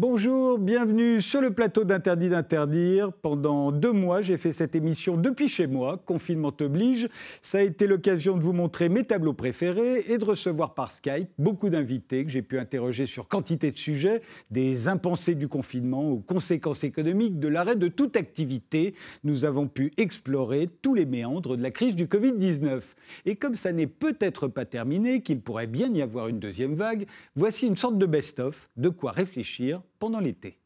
Bonjour, bienvenue sur le plateau d'Interdit d'interdire. Pendant deux mois, j'ai fait cette émission depuis chez moi, confinement oblige. Ça a été l'occasion de vous montrer mes tableaux préférés et de recevoir par Skype beaucoup d'invités que j'ai pu interroger sur quantité de sujets, des impensés du confinement aux conséquences économiques de l'arrêt de toute activité. Nous avons pu explorer tous les méandres de la crise du Covid-19. Et comme ça n'est peut-être pas terminé, qu'il pourrait bien y avoir une deuxième vague, voici une sorte de best-of, de quoi réfléchir pendant l'été.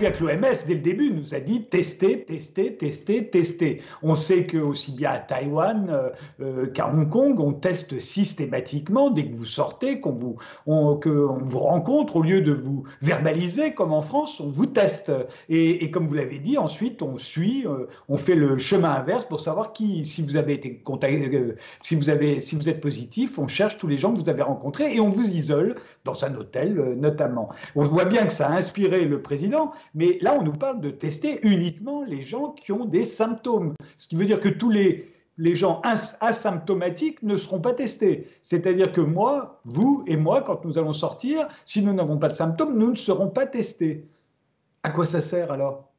Souvient que l'OMS, dès le début, nous a dit tester, tester, tester, tester. On sait que aussi bien à Taïwan euh, euh, qu'à Hong Kong, on teste systématiquement dès que vous sortez, qu'on vous, on, vous rencontre, au lieu de vous verbaliser comme en France, on vous teste. Et, comme vous l'avez dit, ensuite on suit, euh, on fait le chemin inverse pour savoir qui, si vous avez été contacté, si vous avez, si vous êtes positif, on cherche tous les gens que vous avez rencontrés et on vous isole dans un hôtel notamment. On voit bien que ça a inspiré le président mais là, on nous parle de tester uniquement les gens qui ont des symptômes. Ce qui veut dire que tous les, les gens asymptomatiques ne seront pas testés. C'est-à-dire que moi, vous et moi, quand nous allons sortir, si nous n'avons pas de symptômes, nous ne serons pas testés. À quoi ça sert alors?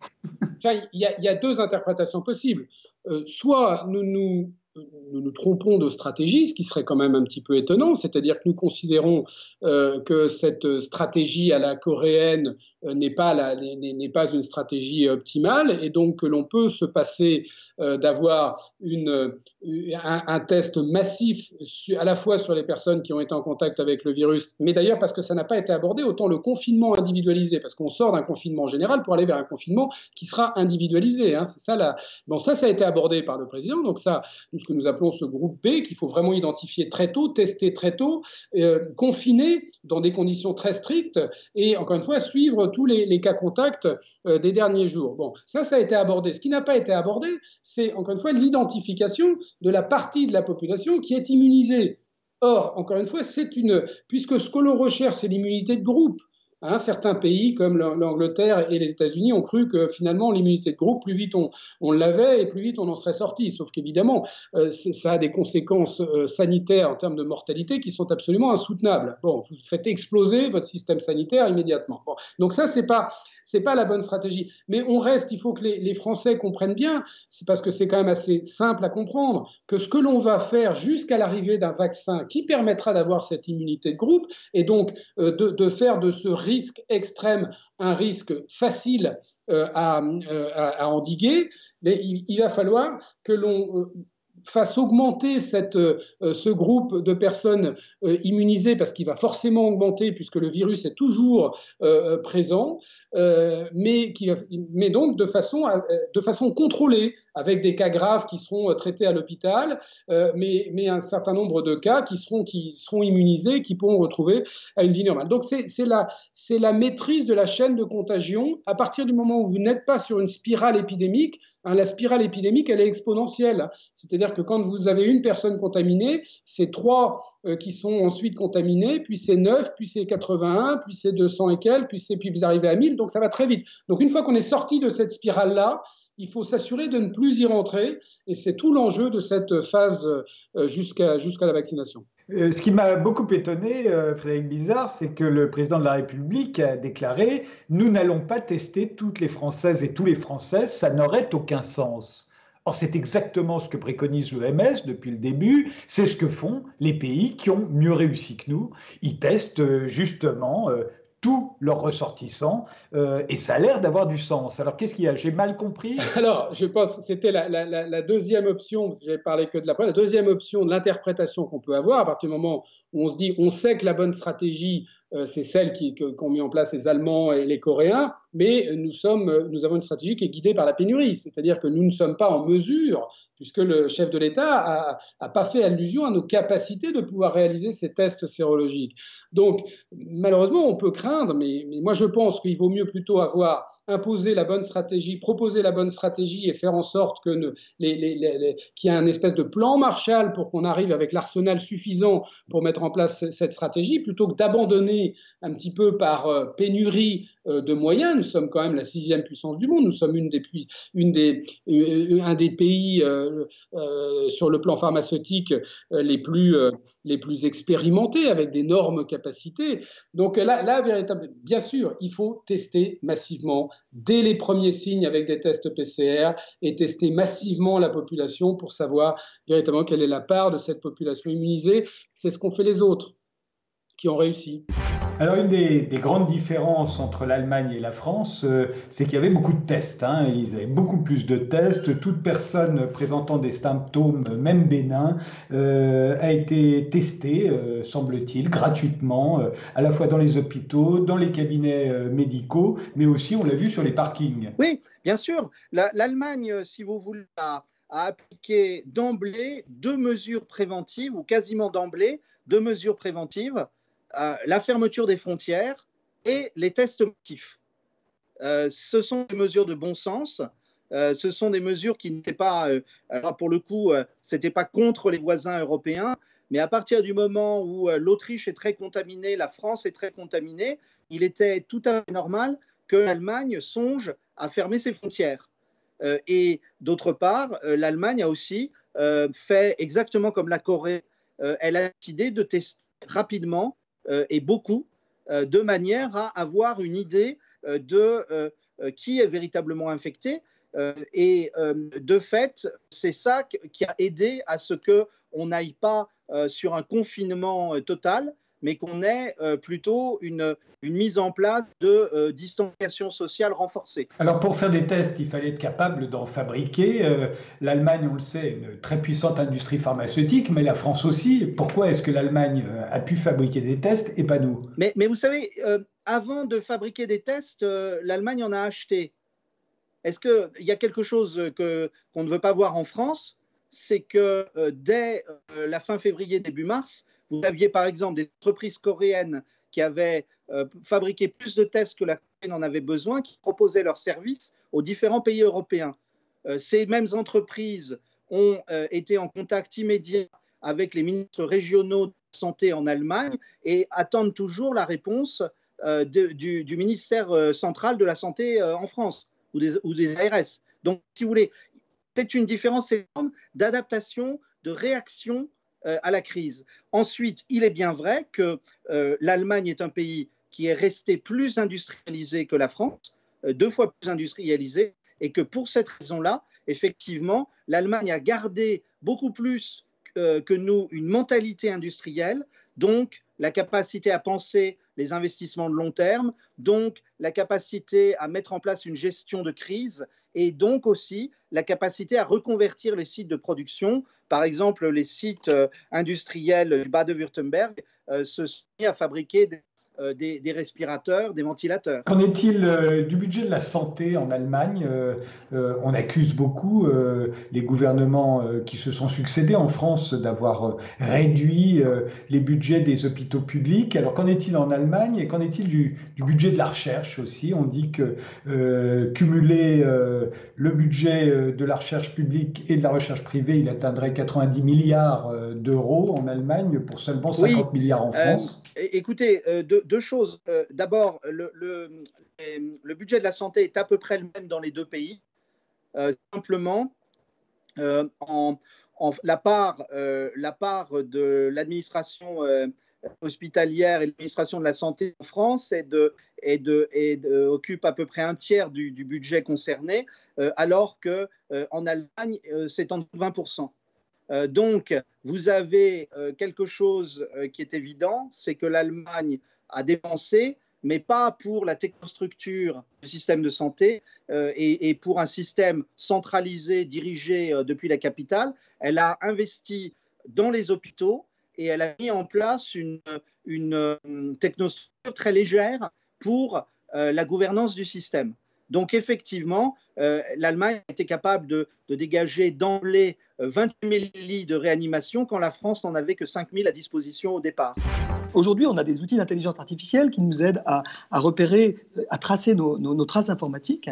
Il y, a deux interprétations possibles. Euh, soit nous nous nous trompons de stratégie, ce qui serait quand même un petit peu étonnant, c'est-à-dire que nous considérons euh, que cette stratégie à la coréenne n'est pas, pas une stratégie optimale et donc que l'on peut se passer euh, d'avoir une, un, un, test massif à la fois sur les personnes qui ont été en contact avec le virus, mais d'ailleurs parce que ça n'a pas été abordé, autant le confinement individualisé, parce qu'on sort d'un confinement général pour aller vers un confinement qui sera individualisé. Hein, c'est ça, la... bon, ça, ça a été abordé par le président, donc ça, ce que nous appelons ce groupe B, qu'il faut vraiment identifier très tôt, tester très tôt, euh, confiner dans des conditions très strictes et encore une fois suivre tous les, cas contacts euh, des derniers jours. Bon, ça, ça a été abordé. Ce qui n'a pas été abordé, c'est encore une fois l'identification de la partie de la population qui est immunisée. Or, encore une fois, c'est une, puisque ce que l'on recherche, c'est l'immunité de groupe. Hein, certains pays comme l'Angleterre et les États-Unis ont cru que finalement l'immunité de groupe, plus vite on, l'avait et plus vite on en serait sorti. Sauf qu'évidemment, euh, ça a des conséquences euh, sanitaires en termes de mortalité qui sont absolument insoutenables. Bon, vous faites exploser votre système sanitaire immédiatement. Donc ça, c'est pas pas la bonne stratégie. Mais on reste, il faut que les, les Français comprennent bien, c'est parce que c'est quand même assez simple à comprendre, que ce que l'on va faire jusqu'à l'arrivée d'un vaccin qui permettra d'avoir cette immunité de groupe et donc euh, de, de faire de ce risque extrême, un risque facile euh, euh, à, endiguer, mais il, va falloir que l'on euh, fasse augmenter cette, ce groupe de personnes immunisées, parce qu'il va forcément augmenter puisque le virus est toujours présent, mais, qui, mais donc de façon, de façon contrôlée, avec des cas graves qui seront euh, traités à l'hôpital, euh, mais, mais, un certain nombre de cas qui seront, qui seront immunisés, qui pourront retrouver à une vie normale. Donc c'est la, la maîtrise de la chaîne de contagion. À partir du moment où vous n'êtes pas sur une spirale épidémique, hein, la spirale épidémique, elle est exponentielle. C'est-à-dire que quand vous avez une personne contaminée, c'est trois euh, qui sont ensuite contaminés, puis c'est 9, puis c'est 81, puis c'est 200 et quelques, puis, puis vous arrivez à 1000, donc ça va très vite. Donc une fois qu'on est sorti de cette spirale-là, il faut s'assurer de ne plus y rentrer. Et c'est tout l'enjeu de cette phase euh, jusqu'à jusqu'à la vaccination. Euh, ce qui m'a beaucoup étonné, Frédéric Bizarre, c'est que le président de la République a déclaré Nous n'allons pas tester toutes les Françaises et tous les Français, ça n'aurait aucun sens. Or, c'est exactement ce que préconise l'OMS depuis le début, c'est ce que font les pays qui ont mieux réussi que nous. Ils testent justement tous leurs ressortissants, euh, et ça a l'air d'avoir du sens. Alors qu'est-ce qu'il y a? J'ai mal compris? Alors, je pense que c'était la, deuxième option, j'ai parlé que de la première, la deuxième option de l'interprétation qu'on peut avoir à partir du moment où on se dit, on sait que la bonne stratégie, euh, c'est celle qu'ont mis en place les Allemands et les Coréens, mais nous, sommes, nous avons une stratégie qui est guidée par la pénurie, c'est-à-dire que nous ne sommes pas en mesure, puisque le chef de l'État n'a pas fait allusion à nos capacités de pouvoir réaliser ces tests sérologiques. Donc, malheureusement, on peut craindre, mais, mais moi je pense qu'il vaut mieux plutôt avoir imposer la bonne stratégie, proposer la bonne stratégie et faire en sorte que qu'il y ait un espèce de plan Marshall pour qu'on arrive avec l'arsenal suffisant pour mettre en place cette stratégie, plutôt que d'abandonner un petit peu par euh, pénurie euh, de moyens. Nous sommes quand même la sixième puissance du monde. Nous sommes une des, euh, un des pays sur le plan pharmaceutique les plus, les plus expérimentés avec d'énormes capacités. Donc là, là véritablement, bien sûr, il faut tester massivement dès les premiers signes avec des tests PCR et tester massivement la population pour savoir véritablement quelle est la part de cette population immunisée. C'est ce qu'ont fait les autres qui ont réussi. Alors une des, grandes différences entre l'Allemagne et la France, euh, c'est qu'il y avait beaucoup de tests. Hein. Ils avaient beaucoup plus de tests. Toute personne présentant des symptômes, même bénins, euh, a été testée, euh, semble-t-il, gratuitement, à la fois dans les hôpitaux, dans les cabinets médicaux, mais aussi, on l'a vu, sur les parkings. Oui, bien sûr. L'Allemagne, si vous voulez, a appliqué d'emblée deux mesures préventives, ou quasiment d'emblée, deux mesures préventives euh, la fermeture des frontières et les tests massifs. Euh, ce sont des mesures de bon sens. Euh, ce sont des mesures qui n'étaient pas, pour le coup, ce n'était pas contre les voisins européens, mais à partir du moment où l'Autriche est très contaminée, la France est très contaminée, il était tout à fait normal que l'Allemagne songe à fermer ses frontières. et d'autre part, l'Allemagne a aussi fait exactement comme la Corée. elle a décidé de tester rapidement et beaucoup, euh, de manière à avoir une idée euh, de qui est véritablement infecté. et de fait, c'est ça qui a aidé à ce qu'on n'aille pas sur un confinement total, mais qu'on ait euh, plutôt une, une, mise en place de euh, distanciation sociale renforcée. Alors pour faire des tests, il fallait être capable d'en fabriquer. Euh, L'Allemagne, on le sait, une très puissante industrie pharmaceutique, mais la France aussi. Pourquoi est-ce que l'Allemagne a pu fabriquer des tests et pas nous? Mais, mais, vous savez, avant de fabriquer des tests, l'Allemagne en a acheté. Est-ce qu'il y a quelque chose qu'on ne veut pas voir en France? C'est que dès la fin février, début mars, vous aviez par exemple des entreprises coréennes qui avaient euh, fabriqué plus de tests que la Corée n'en avait besoin, qui proposaient leurs services aux différents pays européens. Euh, ces mêmes entreprises ont euh, été en contact immédiat avec les ministres régionaux de santé en Allemagne et attendent toujours la réponse du, ministère central de la santé en France ou des, ou des ARS. Donc, si vous voulez, c'est une différence énorme d'adaptation, de réaction à la crise. Ensuite, il est bien vrai que euh, l'Allemagne est un pays qui est resté plus industrialisé que la France, euh, deux fois plus industrialisé, et que pour cette raison-là, effectivement, l'Allemagne a gardé beaucoup plus que nous une mentalité industrielle, donc la capacité à penser les investissements de long terme, donc la capacité à mettre en place une gestion de crise et donc aussi la capacité à reconvertir les sites de production. Par exemple, les sites euh, industriels du Bade-Württemberg euh, se sont mis à fabriquer des euh, des, respirateurs, des ventilateurs. Qu'en est-il euh, du budget de la santé en Allemagne euh, On accuse beaucoup les gouvernements qui se sont succédés en France d'avoir réduit les budgets des hôpitaux publics. Alors qu'en est-il en Allemagne et qu'en est-il du, budget de la recherche aussi? On dit que cumuler le budget de la recherche publique et de la recherche privée, il atteindrait 90 milliards d'euros en Allemagne pour seulement 50 milliards en France. écoutez, de, deux choses. Euh, d'abord, le, budget de la santé est à peu près le même dans les deux pays. Euh, simplement, euh, la, part, de l'administration hospitalière et l'administration de la santé en France occupe à peu près un tiers du, budget concerné, alors qu'en en Allemagne, c'est en 20% donc, vous avez quelque chose qui est évident, c'est que l'Allemagne à dépenser, mais pas pour la technostructure du système de santé euh, et, pour un système centralisé, dirigé euh, depuis la capitale. Elle a investi dans les hôpitaux et elle a mis en place une, une, technostructure très légère pour euh, la gouvernance du système. Donc effectivement, euh, l'Allemagne était capable de, dégager d'emblée 28 euh, 000 lits de réanimation quand la France n'en avait que 5 000 à disposition au départ. Aujourd'hui, on a des outils d'intelligence artificielle qui nous aident à, repérer, à tracer nos, traces informatiques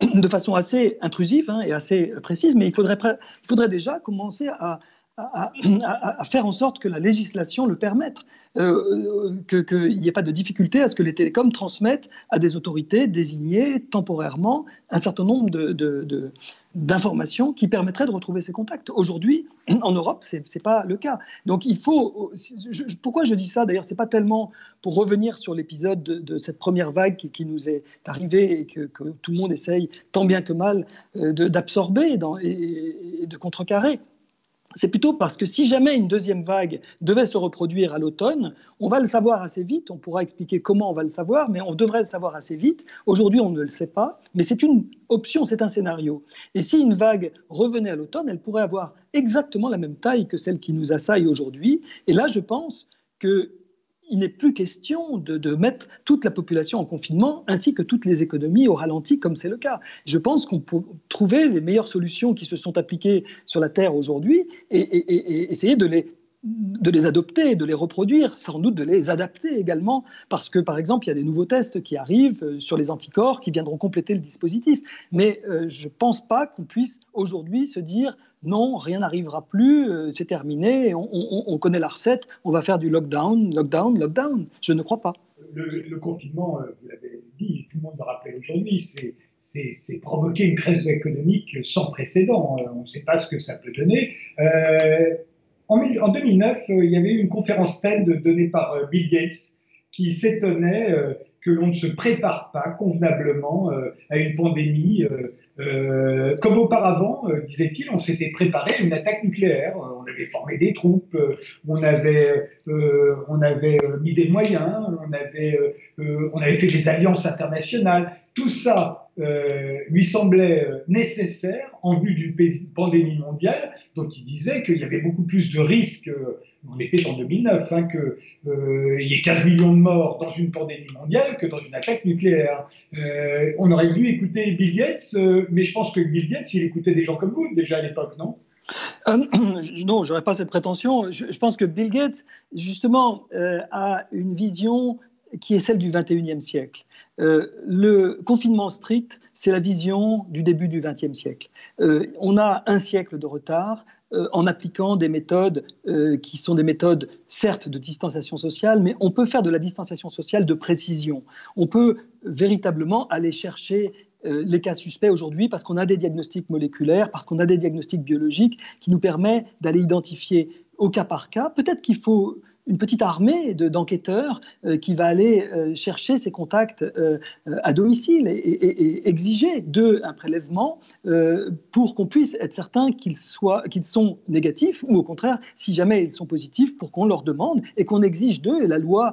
de façon assez intrusive hein, et assez précise, mais il faudrait, il faudrait déjà commencer à, à, faire en sorte que la législation le permette, euh, euh, qu'il n'y ait pas de difficulté à ce que les télécoms transmettent à des autorités désignées temporairement un certain nombre d'informations qui permettraient de retrouver ces contacts. Aujourd'hui, en Europe, ce n'est pas le cas. Donc il faut... pourquoi je dis ça? D'ailleurs, ce n'est pas tellement pour revenir sur l'épisode de, cette première vague qui, nous est arrivée et que, tout le monde essaye tant bien que mal euh, d'absorber et, et de contrecarrer c'est plutôt parce que si jamais une deuxième vague devait se reproduire à l'automne, on va le savoir assez vite, on pourra expliquer comment on va le savoir, mais on devrait le savoir assez vite. Aujourd'hui, on ne le sait pas, mais c'est une option, c'est un scénario. Et si une vague revenait à l'automne, elle pourrait avoir exactement la même taille que celle qui nous assaille aujourd'hui. Et là, je pense que il n'est plus question de, mettre toute la population en confinement, ainsi que toutes les économies au ralenti, comme c'est le cas. Je pense qu'on peut trouver les meilleures solutions qui se sont appliquées sur la Terre aujourd'hui et, essayer de les adopter, de les reproduire, sans doute de les adapter également, parce que par exemple, il y a des nouveaux tests qui arrivent euh, sur les anticorps qui viendront compléter le dispositif. Mais euh, je ne pense pas qu'on puisse aujourd'hui se dire non, rien n'arrivera plus, euh, c'est terminé, on, connaît la recette, on va faire du lockdown, lockdown, lockdown. Je ne crois pas. Le, confinement, euh, vous l'avez dit, tout le monde le rappelle aujourd'hui, c'est provoquer une crise économique sans précédent. Euh, on ne sait pas ce que ça peut donner. en, 2009, il y avait eu une conférence TED donnée par Bill Gates qui s'étonnait que l'on ne se prépare pas convenablement euh, à une pandémie. Euh, euh, comme auparavant, disait-il, on s'était préparé à une attaque nucléaire. On avait formé des troupes, on avait, on avait mis des moyens, on avait, on avait fait des alliances internationales. Tout ça lui semblait nécessaire en vue d'une pandémie mondiale. Donc il disait qu'il y avait beaucoup plus de risques on était en 2009, hein, qu'il euh, y ait 15 millions de morts dans une pandémie mondiale que dans une attaque nucléaire. Euh, on aurait dû écouter Bill Gates, euh, mais je pense que Bill Gates, il écoutait des gens comme vous déjà à l'époque, non? Non, je n'aurais pas cette prétention. Je, pense que Bill Gates, justement, a une vision qui est celle du 21e siècle. le confinement strict, c'est la vision du début du 20e siècle. on a un siècle de retard. Euh, en appliquant des méthodes euh, qui sont des méthodes, certes, de distanciation sociale, mais on peut faire de la distanciation sociale de précision. On peut véritablement aller chercher euh, les cas suspects aujourd'hui parce qu'on a des diagnostics moléculaires, parce qu'on a des diagnostics biologiques qui nous permettent d'aller identifier au cas par cas. Peut-être qu'il faut une petite armée d'enquêteurs euh, qui va aller euh, chercher ces contacts euh, à domicile et, exiger d'eux un prélèvement pour qu'on puisse être certain qu'ils qu'ils sont négatifs ou au contraire, si jamais ils sont positifs, pour qu'on leur demande et qu'on exige d'eux. Et la loi,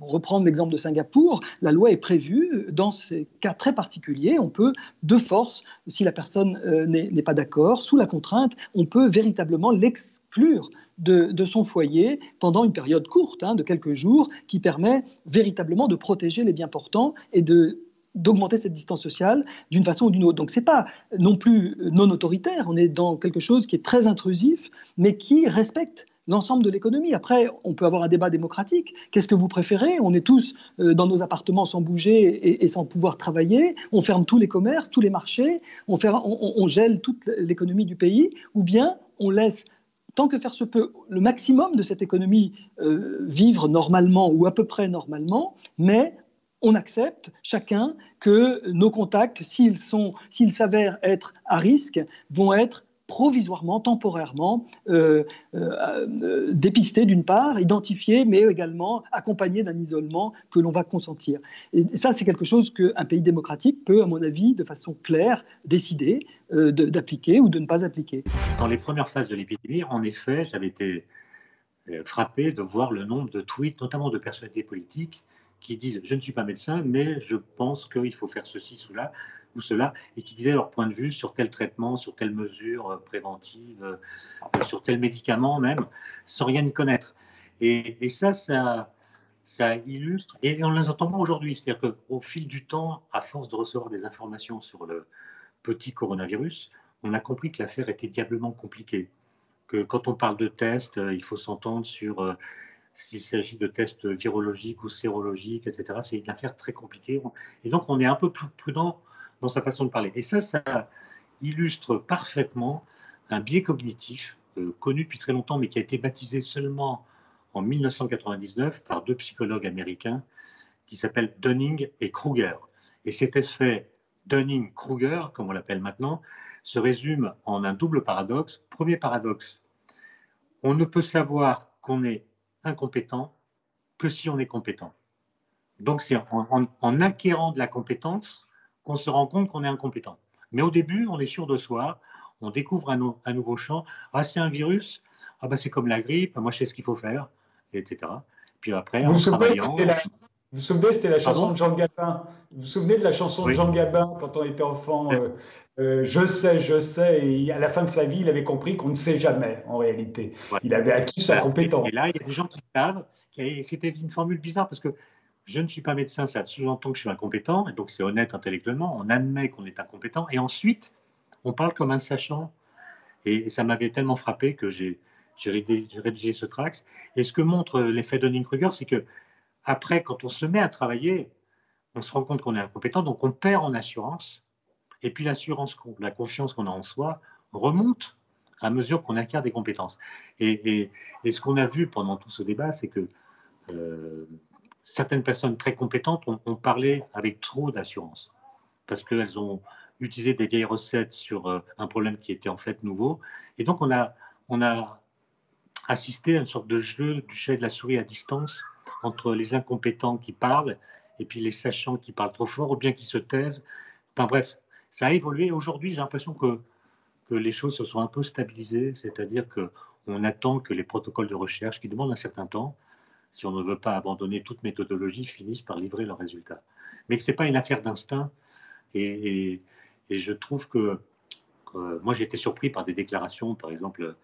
reprendre l'exemple de Singapour, la loi est prévue dans ces cas très particuliers. On peut, de force, si la personne n'est pas d'accord, sous la contrainte, on peut véritablement l'exclure de, son foyer pendant une période courte, hein, de quelques jours, qui permet véritablement de protéger les biens portants et de d'augmenter cette distance sociale d'une façon ou d'une autre. Donc ce n'est pas non plus non autoritaire, on est dans quelque chose qui est très intrusif, mais qui respecte l'ensemble de l'économie. Après, on peut avoir un débat démocratique. Qu'est-ce que vous préférez? On est tous euh, dans nos appartements sans bouger et, sans pouvoir travailler. On ferme tous les commerces, tous les marchés. On, on gèle toute l'économie du pays. Ou bien on laisse tant que faire se peut, le maximum de cette économie euh, vivre normalement ou à peu près normalement, mais on accepte chacun que nos contacts, s'ils s'avèrent être à risque, vont être provisoirement, temporairement euh, euh, dépistés d'une part, identifiés, mais également accompagnés d'un isolement que l'on va consentir. Et ça, c'est quelque chose qu'un pays démocratique peut, à mon avis, de façon claire, décider euh, d'appliquer ou de ne pas appliquer. Dans les premières phases de l'épidémie, en effet, j'avais été frappé de voir le nombre de tweets, notamment de personnalités politiques, qui disent je ne suis pas médecin, mais je pense qu'il faut faire ceci, cela ou cela, et qui disaient leur point de vue sur tel traitement, sur telle mesure euh, préventive, euh, sur tel médicament même, sans rien y connaître. Et, ça, ça, illustre, et on les entend aujourd'hui, c'est-à-dire qu'au fil du temps, à force de recevoir des informations sur le petit coronavirus, on a compris que l'affaire était diablement compliquée. Que quand on parle de tests, euh, il faut s'entendre sur s'il s'agit de tests virologiques ou sérologiques, etc. C'est une affaire très compliquée. Et donc, on est un peu plus prudent dans sa façon de parler. Et ça, ça illustre parfaitement un biais cognitif euh, connu depuis très longtemps, mais qui a été baptisé seulement en 1999 par deux psychologues américains qui s'appellent Dunning et Kruger. Et cet effet Dunning-Kruger, comme on l'appelle maintenant, se résume en un double paradoxe. Premier paradoxe, on ne peut savoir qu'on est incompétent que si on est compétent. Donc c'est en, acquérant de la compétence qu'on se rend compte qu'on est incompétent. Mais au début, on est sûr de soi, on découvre un, nouveau champ. Ah, c'est un virus, ah bah c'est comme la grippe, moi je sais ce qu'il faut faire, etc. Puis après, en travaillant... Vous vous souvenez, c'était la chanson de Jean Gabin. Vous vous souvenez de la chanson de Jean Gabin quand on était enfant euh, euh, Je sais, je sais. Et à la fin de sa vie, il avait compris qu'on ne sait jamais, en réalité. Il avait acquis sa compétence. Et là, il y a des gens qui savent. C'était une formule bizarre parce que je ne suis pas médecin, ça sous-entend que je suis incompétent. Et donc, c'est honnête intellectuellement. On admet qu'on est incompétent. Et ensuite, on parle comme un sachant. Et, ça m'avait tellement frappé que j'ai rédigé, ce trax. Et ce que montre l'effet Dunning-Kruger, c'est que après, quand on se met à travailler, on se rend compte qu'on est incompétent, donc on perd en assurance. Et puis l'assurance, la confiance qu'on a en soi remonte à mesure qu'on acquiert des compétences. Et, ce qu'on a vu pendant tout ce débat, c'est que euh, certaines personnes très compétentes ont, parlé avec trop d'assurance, parce qu'elles ont utilisé des vieilles recettes sur euh, un problème qui était en fait nouveau. Et donc on a, on a assisté à une sorte de jeu du chat et de la souris à distance entre les incompétents qui parlent et puis les sachants qui parlent trop fort ou bien qui se taisent. Enfin bref, ça a évolué. Aujourd'hui, j'ai l'impression que, que les choses se sont un peu stabilisées, c'est-à-dire qu'on attend que les protocoles de recherche, qui demandent un certain temps, si on ne veut pas abandonner toute méthodologie, finissent par livrer leurs résultats. Mais que ce n'est pas une affaire d'instinct. Et, et, je trouve que, moi, j'ai été surpris par des déclarations, par exemple,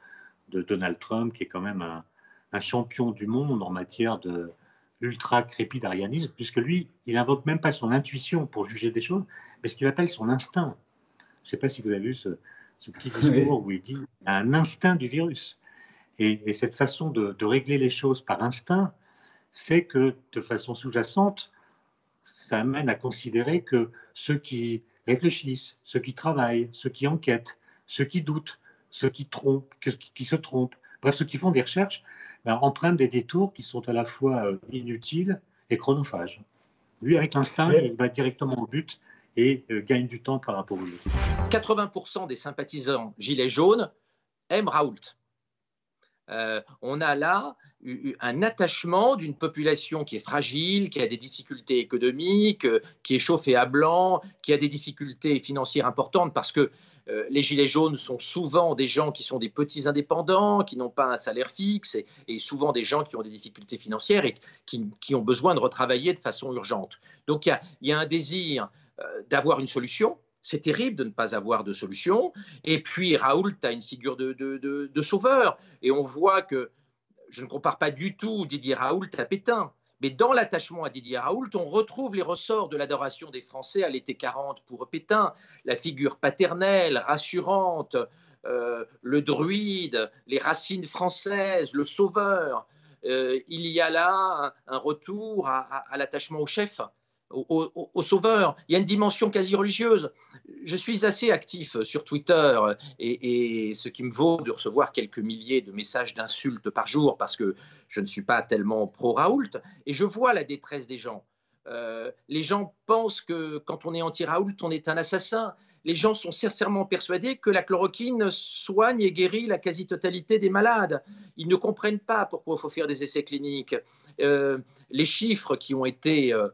de Donald Trump, qui est quand même un, un champion du monde en matière de, ultra crépidarianisme, puisque lui, il invoque même pas son intuition pour juger des choses, mais ce qu'il appelle son instinct. Je ne sais pas si vous avez vu ce, petit discours où il dit un instinct du virus. Et, cette façon de, régler les choses par instinct fait que, de façon sous-jacente, ça amène à considérer que ceux qui réfléchissent, ceux qui travaillent, ceux qui enquêtent, ceux qui doutent, ceux qui trompent, qui se trompent, bref, ceux qui font des recherches, ben, empruntent des détours qui sont à la fois euh, inutiles et chronophages. Lui, avec l'instinct, il va directement au but et euh, gagne du temps par rapport aux autres. 80% des sympathisants Gilets jaunes aiment Raoult. Euh, on a là un attachement d'une population qui est fragile, qui a des difficultés économiques, qui est chauffée à blanc, qui a des difficultés financières importantes parce que euh, les Gilets jaunes sont souvent des gens qui sont des petits indépendants, qui n'ont pas un salaire fixe, et, souvent des gens qui ont des difficultés financières et qui, ont besoin de retravailler de façon urgente. Donc il y, a, un désir euh, d'avoir une solution. C'est terrible de ne pas avoir de solution. Et puis Raoult a une figure de, sauveur. Et on voit que je ne compare pas du tout Didier Raoult à Pétain. Mais dans l'attachement à Didier Raoult, on retrouve les ressorts de l'adoration des Français à l'été 40 pour Pétain, la figure paternelle, rassurante, euh, le druide, les racines françaises, le sauveur. Euh, il y a là un, retour à l'attachement au chef au, sauveur. Il y a une dimension quasi religieuse. Je suis assez actif sur Twitter et, ce qui me vaut de recevoir quelques milliers de messages d'insultes par jour parce que je ne suis pas tellement pro-Raoult et je vois la détresse des gens. Euh, les gens pensent que quand on est anti-Raoult, on est un assassin. Les gens sont sincèrement persuadés que la chloroquine soigne et guérit la quasi-totalité des malades. Ils ne comprennent pas pourquoi il faut faire des essais cliniques. Euh, les chiffres qui ont été euh,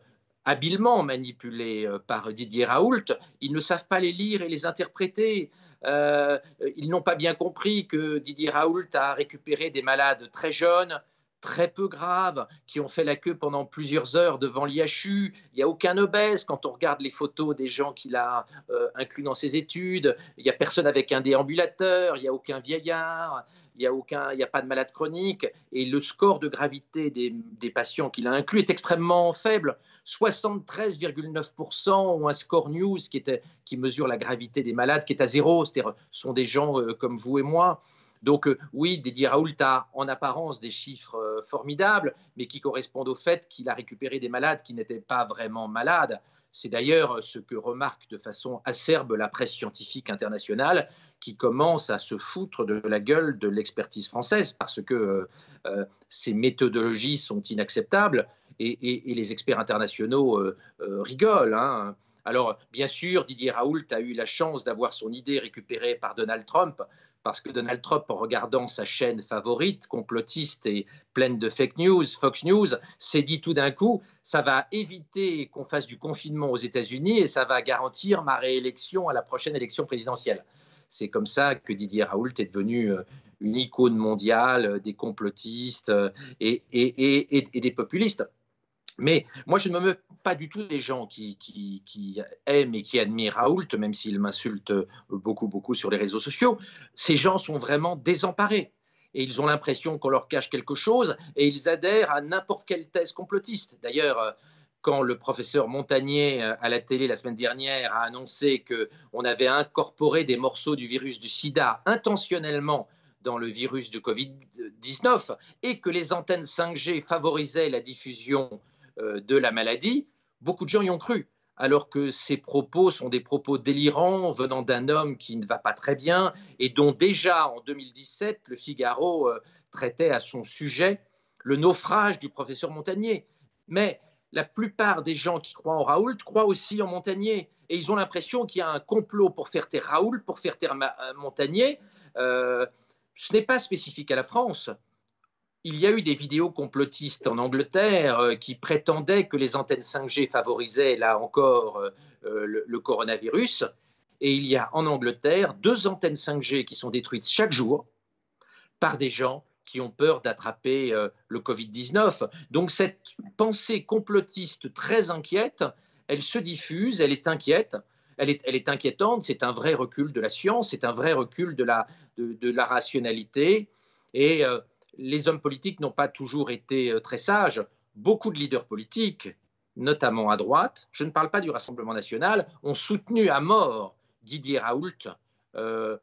habilement manipulés euh, par Didier Raoult, ils ne savent pas les lire et les interpréter. Euh, ils n'ont pas bien compris que Didier Raoult a récupéré des malades très jeunes, très peu graves, qui ont fait la queue pendant plusieurs heures devant l'IHU. Il n'y a aucun obèse quand on regarde les photos des gens qu'il a euh, inclus dans ses études. Il n'y a personne avec un déambulateur, il n'y a aucun vieillard, il n'y a, a pas de malade chronique. Et le score de gravité des patients qu'il a inclus est extrêmement faible. 73,9% ont un score news qui, qui mesure la gravité des malades qui est à zéro. C'est-à-dire, ce sont des gens euh, comme vous et moi. Donc euh, oui, Didier Raoult a en apparence des chiffres euh, formidables, mais qui correspondent au fait qu'il a récupéré des malades qui n'étaient pas vraiment malades. C'est d'ailleurs ce que remarque de façon acerbe la presse scientifique internationale, qui commence à se foutre de la gueule de l'expertise française, parce que ces méthodologies sont inacceptables et, les experts internationaux euh, euh, rigolent. Hein. Alors, bien sûr, Didier Raoult a eu la chance d'avoir son idée récupérée par Donald Trump, parce que Donald Trump, en regardant sa chaîne favorite, complotiste et pleine de fake news, Fox News, s'est dit tout d'un coup, ça va éviter qu'on fasse du confinement aux États-Unis et ça va garantir ma réélection à la prochaine élection présidentielle. C'est comme ça que Didier Raoult est devenu euh, une icône mondiale des complotistes et, et des populistes. Mais moi, je ne me mets pas du tout des gens qui, aiment et qui admirent Raoult, même s'il m'insulte beaucoup, beaucoup sur les réseaux sociaux. Ces gens sont vraiment désemparés. Et ils ont l'impression qu'on leur cache quelque chose et ils adhèrent à n'importe quelle thèse complotiste. D'ailleurs, quand le professeur Montagnier à la télé la semaine dernière a annoncé qu'on avait incorporé des morceaux du virus du sida intentionnellement dans le virus du Covid-19 et que les antennes 5G favorisaient la diffusion euh, de la maladie, beaucoup de gens y ont cru, alors que ces propos sont des propos délirants venant d'un homme qui ne va pas très bien et dont déjà en 2017, le Figaro euh, traitait à son sujet le naufrage du professeur Montagnier. Mais la plupart des gens qui croient en Raoult croient aussi en Montagnier. Et ils ont l'impression qu'il y a un complot pour faire taire Raoult, pour faire taire euh, Montagnier. ce n'est pas spécifique à la France il y a eu des vidéos complotistes en Angleterre euh, qui prétendaient que les antennes 5G favorisaient, là encore, euh, euh, le, coronavirus. Et il y a en Angleterre deux antennes 5G qui sont détruites chaque jour par des gens qui ont peur d'attraper le Covid-19. Donc cette pensée complotiste très inquiète, elle se diffuse, elle est inquiète. Elle est, inquiétante, c'est un vrai recul de la science, c'est un vrai recul de la, de, la rationalité. Et les hommes politiques n'ont pas toujours été euh, très sages. Beaucoup de leaders politiques, notamment à droite, je ne parle pas du Rassemblement national, ont soutenu à mort Didier Raoult. Euh,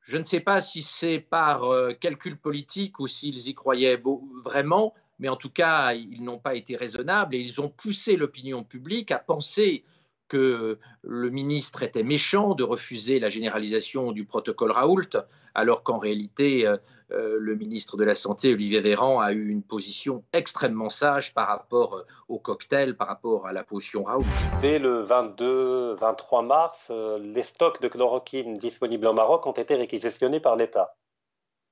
je ne sais pas si c'est par euh, calcul politique ou s'ils y croyaient vraiment, mais en tout cas, ils n'ont pas été raisonnables et ils ont poussé l'opinion publique à penser que le ministre était méchant de refuser la généralisation du protocole Raoult, alors qu'en réalité, euh, euh, le ministre de la Santé, Olivier Véran, a eu une position extrêmement sage par rapport euh, au cocktail, par rapport à la potion Raoult. Dès le 22-23 mars, les stocks de chloroquine disponibles au Maroc ont été réquisitionnés par l'État.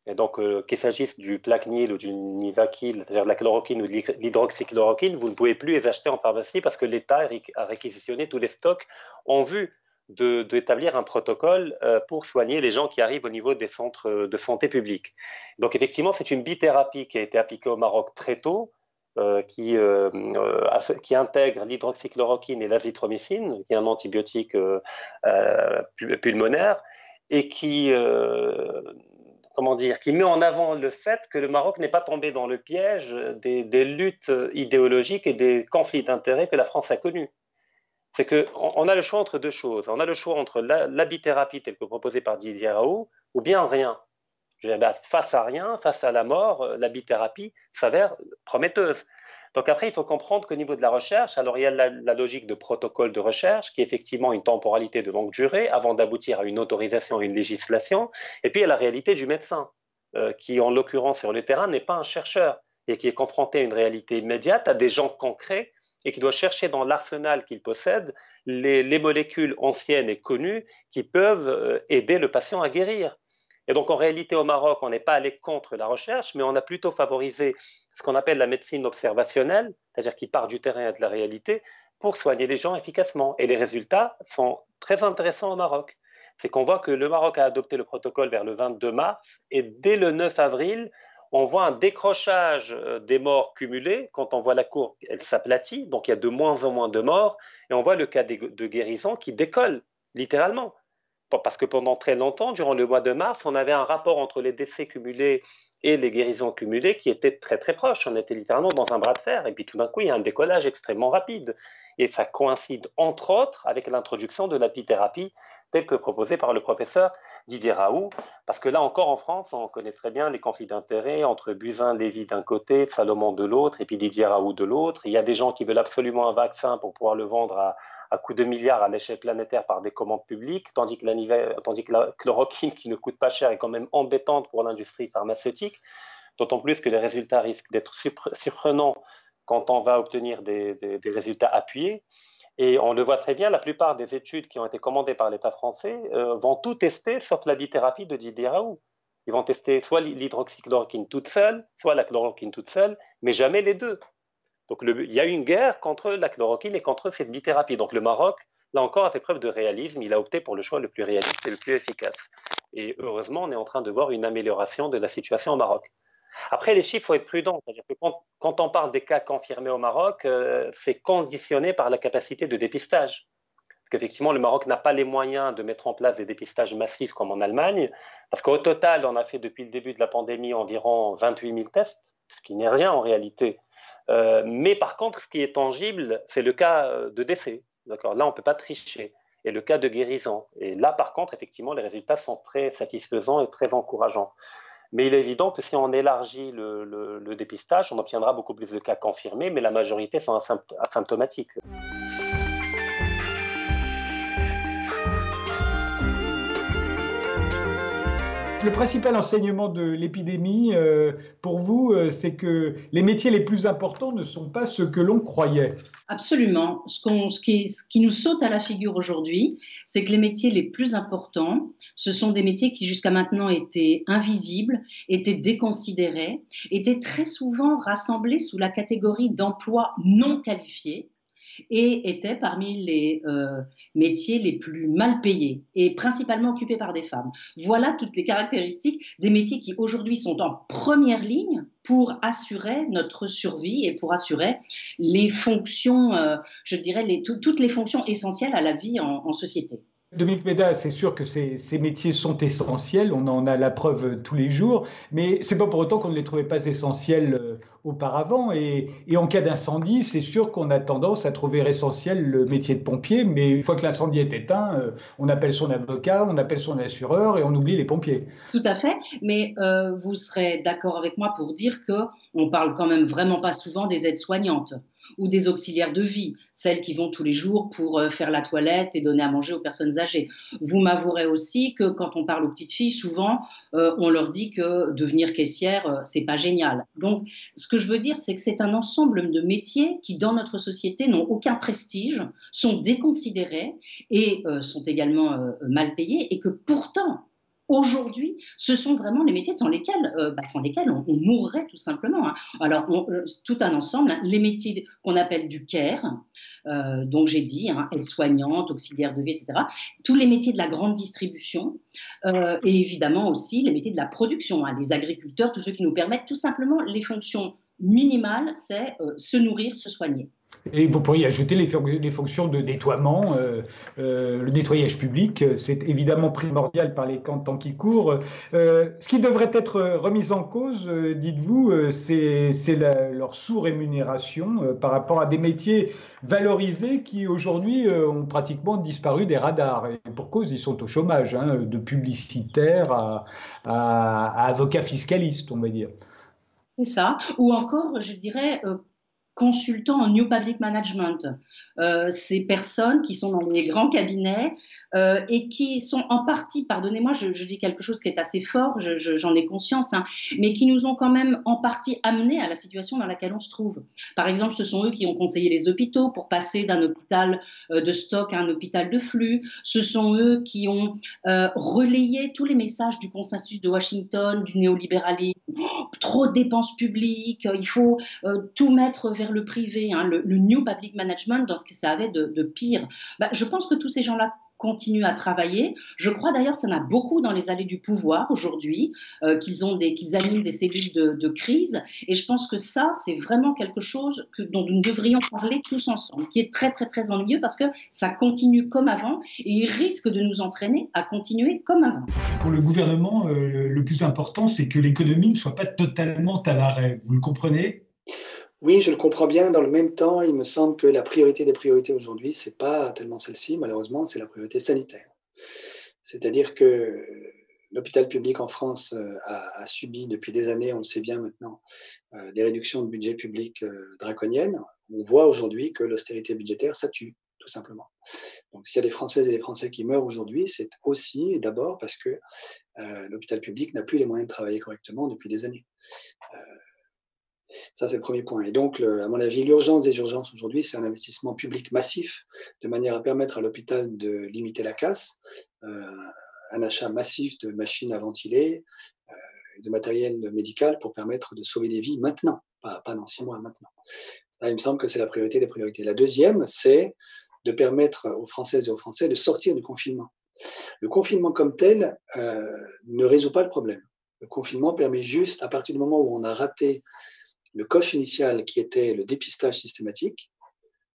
Et donc, euh, qu'il s'agisse du Plaquenil ou du Nivakil, c'est-à-dire de la chloroquine ou de l'hydroxychloroquine, vous ne pouvez plus les acheter en pharmacie parce que l'État a réquisitionné tous les stocks en vue d'établir un protocole euh, pour soigner les gens qui arrivent au niveau des centres de santé publics. Donc, effectivement, c'est une bithérapie qui a été appliquée au Maroc très tôt, euh, qui, qui, intègre l'hydroxychloroquine et l'azithromycine, qui est un antibiotique pulmonaire, et qui comment dire, qui met en avant le fait que le Maroc n'est pas tombé dans le piège des, luttes idéologiques et des conflits d'intérêts que la France a connus. C'est qu'on on a le choix entre deux choses. On a le choix entre l'habithérapie telle que proposée par Didier Raoult ou bien rien. Ben, face à rien, face à la mort, l'habithérapie s'avère prometteuse. Donc après, il faut comprendre qu'au niveau de la recherche, alors il y a la, logique de protocole de recherche, qui est effectivement une temporalité de longue durée avant d'aboutir à une autorisation, à une législation. Et puis il y a la réalité du médecin, euh, qui en l'occurrence sur le terrain n'est pas un chercheur et qui est confronté à une réalité immédiate, à des gens concrets et qui doit chercher dans l'arsenal qu'il possède les, les, molécules anciennes et connues qui peuvent euh, aider le patient à guérir. Et donc en réalité au Maroc, on n'est pas allé contre la recherche, mais on a plutôt favorisé ce qu'on appelle la médecine observationnelle, c'est-à-dire qui part du terrain et de la réalité, pour soigner les gens efficacement. Et les résultats sont très intéressants au Maroc. C'est qu'on voit que le Maroc a adopté le protocole vers le 22 mars, et dès le 9 avril, on voit un décrochage euh, des morts cumulés. Quand on voit la courbe, elle s'aplatit, donc il y a de moins en moins de morts. Et on voit le cas de guérison qui décolle, littéralement. Parce que pendant très longtemps, durant le mois de mars, on avait un rapport entre les décès cumulés et les guérisons cumulées qui étaient très très proches. On était littéralement dans un bras de fer. Et puis tout d'un coup, il y a un décollage extrêmement rapide. Et ça coïncide entre autres avec l'introduction de l'apithérapie telle que proposée par le professeur Didier Raoult. Parce que là encore en France, on connaît très bien les conflits d'intérêts entre Buzyn Lévy d'un côté, Salomon de l'autre, et puis Didier Raoult de l'autre. Il y a des gens qui veulent absolument un vaccin pour pouvoir le vendre à, à coût de milliards à l'échelle planétaire par des commandes publiques, tandis que, la, tandis que la chloroquine, qui ne coûte pas cher, est quand même embêtante pour l'industrie pharmaceutique, d'autant plus que les résultats risquent d'être surprenants quand on va obtenir des, résultats appuyés. Et on le voit très bien, la plupart des études qui ont été commandées par l'État français euh, vont tout tester sauf la bithérapie de Didier Raoult. Ils vont tester soit l'hydroxychloroquine toute seule, soit la chloroquine toute seule, mais jamais les deux. Donc il y a une guerre contre la chloroquine et contre cette bithérapie. Donc le Maroc, là encore, a fait preuve de réalisme. Il a opté pour le choix le plus réaliste et le plus efficace. Et heureusement, on est en train de voir une amélioration de la situation au Maroc. Après, les chiffres, il faut être prudent. Que quand, on parle des cas confirmés au Maroc, euh, c'est conditionné par la capacité de dépistage. Parce qu'effectivement, le Maroc n'a pas les moyens de mettre en place des dépistages massifs comme en Allemagne. Parce qu'au total, on a fait depuis le début de la pandémie environ 28 000 tests, ce qui n'est rien en réalité. Euh, mais par contre, ce qui est tangible, c'est le cas euh, de décès. Là, on ne peut pas tricher. Et le cas de guérison. Et là, par contre, effectivement, les résultats sont très satisfaisants et très encourageants. Mais il est évident que si on élargit le, dépistage, on obtiendra beaucoup plus de cas confirmés, mais la majorité sont asymptomatiques. Le principal enseignement de l'épidémie, euh, pour vous, euh, c'est que les métiers les plus importants ne sont pas ceux que l'on croyait. Absolument. Ce, ce, qui, nous saute à la figure aujourd'hui, c'est que les métiers les plus importants, ce sont des métiers qui jusqu'à maintenant étaient invisibles, étaient déconsidérés, étaient très souvent rassemblés sous la catégorie d'emplois non qualifiés et était parmi les euh, métiers les plus mal payés et principalement occupés par des femmes. Voilà toutes les caractéristiques des métiers qui aujourd'hui sont en première ligne pour assurer notre survie et pour assurer les fonctions, euh, je dirais, toutes les fonctions essentielles à la vie en société. Dominique Méda, c'est sûr que ces, métiers sont essentiels, on en a la preuve tous les jours, mais c'est pas pour autant qu'on ne les trouvait pas essentiels euh, auparavant. Et, en cas d'incendie, c'est sûr qu'on a tendance à trouver essentiel le métier de pompier, mais une fois que l'incendie est éteint, euh, on appelle son avocat, on appelle son assureur et on oublie les pompiers. Tout à fait, mais euh, vous serez d'accord avec moi pour dire que on parle quand même vraiment pas souvent des aides-soignantes ou des auxiliaires de vie, celles qui vont tous les jours pour euh, faire la toilette et donner à manger aux personnes âgées. Vous m'avouerez aussi que quand on parle aux petites filles, souvent euh, on leur dit que devenir caissière, euh, c'est pas génial. Donc, ce que je veux dire, c'est que c'est un ensemble de métiers qui, dans notre société, n'ont aucun prestige, sont déconsidérés et sont également mal payés, et que pourtant Aujourd'hui, ce sont vraiment les métiers sans lesquels, euh, bah, sans lesquels on, mourrait tout simplement. Hein. Alors, euh, tout un ensemble, hein, les métiers qu'on appelle du care, euh, dont j'ai dit, hein, aide-soignante, auxiliaire de vie, etc. Tous les métiers de la grande distribution et évidemment aussi les métiers de la production, les agriculteurs, tous ceux qui nous permettent tout simplement les fonctions minimales, c'est se nourrir, se soigner. Et vous pourriez ajouter les, fonctions de nettoiement, euh, euh, le nettoyage public, c'est évidemment primordial par les temps qui courent. Euh, ce qui devrait être remis en cause, dites-vous, c'est leur sous-rémunération par rapport à des métiers valorisés qui aujourd'hui ont pratiquement disparu des radars. Et pour cause, ils sont au chômage, hein, de publicitaires à, à, avocats fiscalistes, on va dire. C'est ça. Ou encore, je dirais, consultants en New Public Management. Euh, ces personnes qui sont dans les grands cabinets euh, et qui sont en partie, pardonnez-moi, je, dis quelque chose qui est assez fort, j'en ai conscience, hein, mais qui nous ont quand même en partie amenés à la situation dans laquelle on se trouve. Par exemple, ce sont eux qui ont conseillé les hôpitaux pour passer d'un hôpital euh, de stock à un hôpital de flux. Ce sont eux qui ont relayé tous les messages du consensus de Washington, du néolibéralisme. Oh, trop de dépenses publiques, il faut tout mettre vers le privé, hein, le, New Public Management dans ce que ça avait de, pire. Bah, je pense que tous ces gens-là continuent à travailler. Je crois d'ailleurs qu'il y en a beaucoup dans les allées du pouvoir aujourd'hui, euh, qu'ils animent des cellules de, crise. Et je pense que ça, c'est vraiment quelque chose dont nous devrions parler tous ensemble, qui est très très très ennuyeux parce que ça continue comme avant et il risque de nous entraîner à continuer comme avant. Pour le gouvernement, euh, le plus important, c'est que l'économie ne soit pas totalement à l'arrêt. Vous le comprenez? Oui, je le comprends bien. Dans le même temps, il me semble que la priorité des priorités aujourd'hui, c'est pas tellement celle-ci, malheureusement, c'est la priorité sanitaire. C'est-à-dire que l'hôpital public en France euh, a, subi depuis des années, on le sait bien maintenant, euh, des réductions de budget public euh, draconiennes. On voit aujourd'hui que l'austérité budgétaire, ça tue, tout simplement. Donc s'il y a des Françaises et des Français qui meurent aujourd'hui, c'est aussi et d'abord parce que l'hôpital public n'a plus les moyens de travailler correctement depuis des années. Ça, c'est le premier point. Et donc, à mon avis, l'urgence des urgences aujourd'hui, c'est un investissement public massif, de manière à permettre à l'hôpital de limiter la casse, euh, un achat massif de machines à ventiler, euh, de matériel médical pour permettre de sauver des vies maintenant, pas, dans six mois, maintenant. Là, il me semble que c'est la priorité des priorités. La deuxième, c'est de permettre aux Françaises et aux Français de sortir du confinement. Le confinement comme tel euh, ne résout pas le problème. Le confinement permet juste, à partir du moment où on a raté le coche initial qui était le dépistage systématique,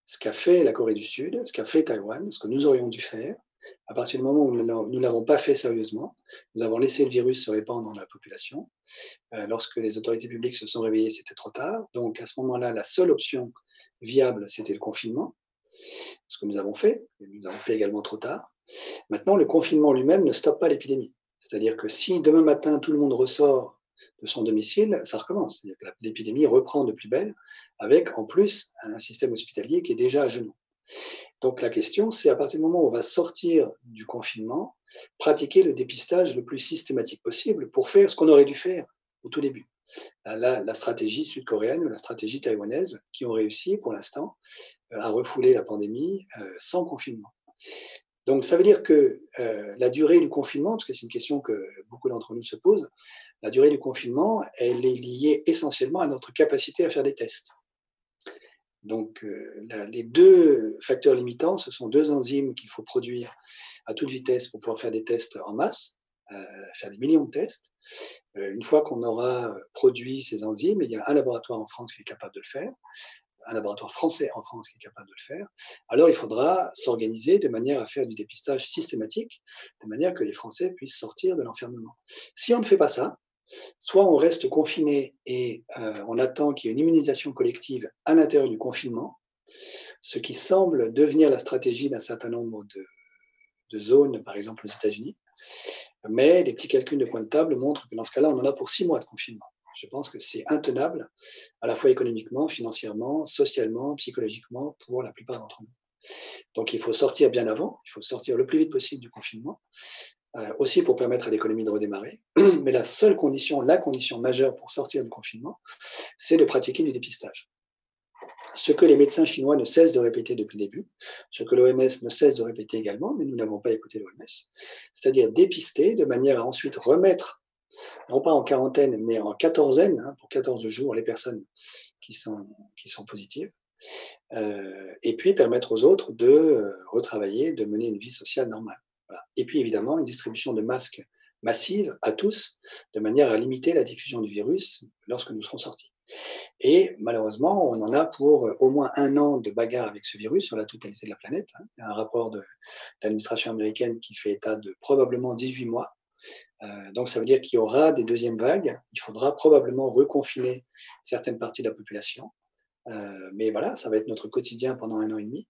ce qu'a fait la Corée du Sud, ce qu'a fait Taïwan, ce que nous aurions dû faire, à partir du moment où nous ne l'avons pas fait sérieusement, nous avons laissé le virus se répandre dans la population. Euh, lorsque les autorités publiques se sont réveillées, c'était trop tard. Donc à ce moment-là, la seule option viable, c'était le confinement, ce que nous avons fait, et nous avons fait également trop tard. Maintenant, le confinement lui-même ne stoppe pas l'épidémie. C'est-à-dire que si demain matin tout le monde ressort de son domicile, ça recommence. L'épidémie reprend de plus belle, avec en plus un système hospitalier qui est déjà à genoux. Donc la question, c'est à partir du moment où on va sortir du confinement, pratiquer le dépistage le plus systématique possible pour faire ce qu'on aurait dû faire au tout début. La, la stratégie sud-coréenne ou la stratégie taïwanaise qui ont réussi pour l'instant euh, à refouler la pandémie euh, sans confinement. Donc ça veut dire que euh, la durée du confinement, parce que c'est une question que beaucoup d'entre nous se posent, la durée du confinement, elle est liée essentiellement à notre capacité à faire des tests. Donc euh, les deux facteurs limitants, ce sont deux enzymes qu'il faut produire à toute vitesse pour pouvoir faire des tests en masse, euh, faire des millions de tests. une fois qu'on aura produit ces enzymes, il y a un laboratoire en France qui est capable de le faire un laboratoire français en France qui est capable de le faire, alors il faudra s'organiser de manière à faire du dépistage systématique, de manière que les Français puissent sortir de l'enfermement. Si on ne fait pas ça, soit on reste confiné et euh, on attend qu'il y ait une immunisation collective à l'intérieur du confinement, ce qui semble devenir la stratégie d'un certain nombre de, de zones, par exemple aux États-Unis, mais des petits calculs de point de table montrent que dans ce cas-là, on en a pour six mois de confinement. Je pense que c'est intenable, à la fois économiquement, financièrement, socialement, psychologiquement, pour la plupart d'entre nous. Donc il faut sortir bien avant, il faut sortir le plus vite possible du confinement, euh, aussi pour permettre à l'économie de redémarrer. Mais la seule condition, la condition majeure pour sortir du confinement, c'est de pratiquer du dépistage. Ce que les médecins chinois ne cessent de répéter depuis le début, ce que l'OMS ne cesse de répéter également, mais nous n'avons pas écouté l'OMS, c'est-à-dire dépister de manière à ensuite remettre non pas en quarantaine, mais en quatorzaine, hein, pour 14 jours, les personnes qui sont, positives, euh, et puis permettre aux autres de euh, retravailler, de mener une vie sociale normale. Et puis évidemment, une distribution de masques massive à tous, de manière à limiter la diffusion du virus lorsque nous serons sortis. Et malheureusement, on en a pour au moins un an de bagarre avec ce virus sur la totalité de la planète. Hein. Il y a un rapport de l'administration américaine qui fait état de probablement 18 mois euh, donc ça veut dire qu'il y aura des deuxièmes vagues. Il faudra probablement reconfiner certaines parties de la population. Euh, mais voilà, ça va être notre quotidien pendant un an et demi.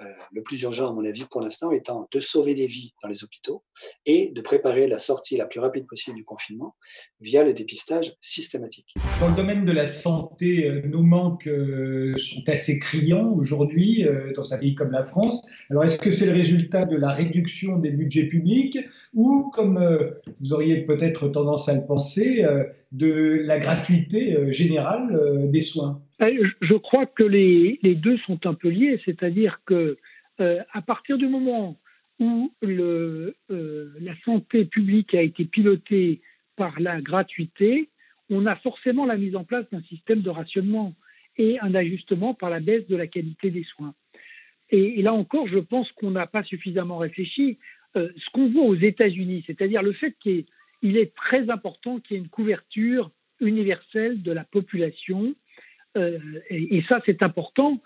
Euh, le plus urgent, à mon avis, pour l'instant, étant de sauver des vies dans les hôpitaux et de préparer la sortie la plus rapide possible du confinement via le dépistage systématique. Dans le domaine de la santé, nos manques sont assez criants aujourd'hui dans un pays comme la France. Alors, est-ce que c'est le résultat de la réduction des budgets publics ou, comme vous auriez peut-être tendance à le penser, de la gratuité générale des soins euh, je crois que les, deux sont un peu liés, c'est-à-dire que euh, à partir du moment où euh, la santé publique a été pilotée par la gratuité, on a forcément la mise en place d'un système de rationnement et un ajustement par la baisse de la qualité des soins. Et, là encore, je pense qu'on n'a pas suffisamment réfléchi. Euh, ce qu'on voit aux États-Unis, c'est-à-dire le fait qu'il est, très important qu'il y ait une couverture universelle de la population. Euh, et, ça, c'est important,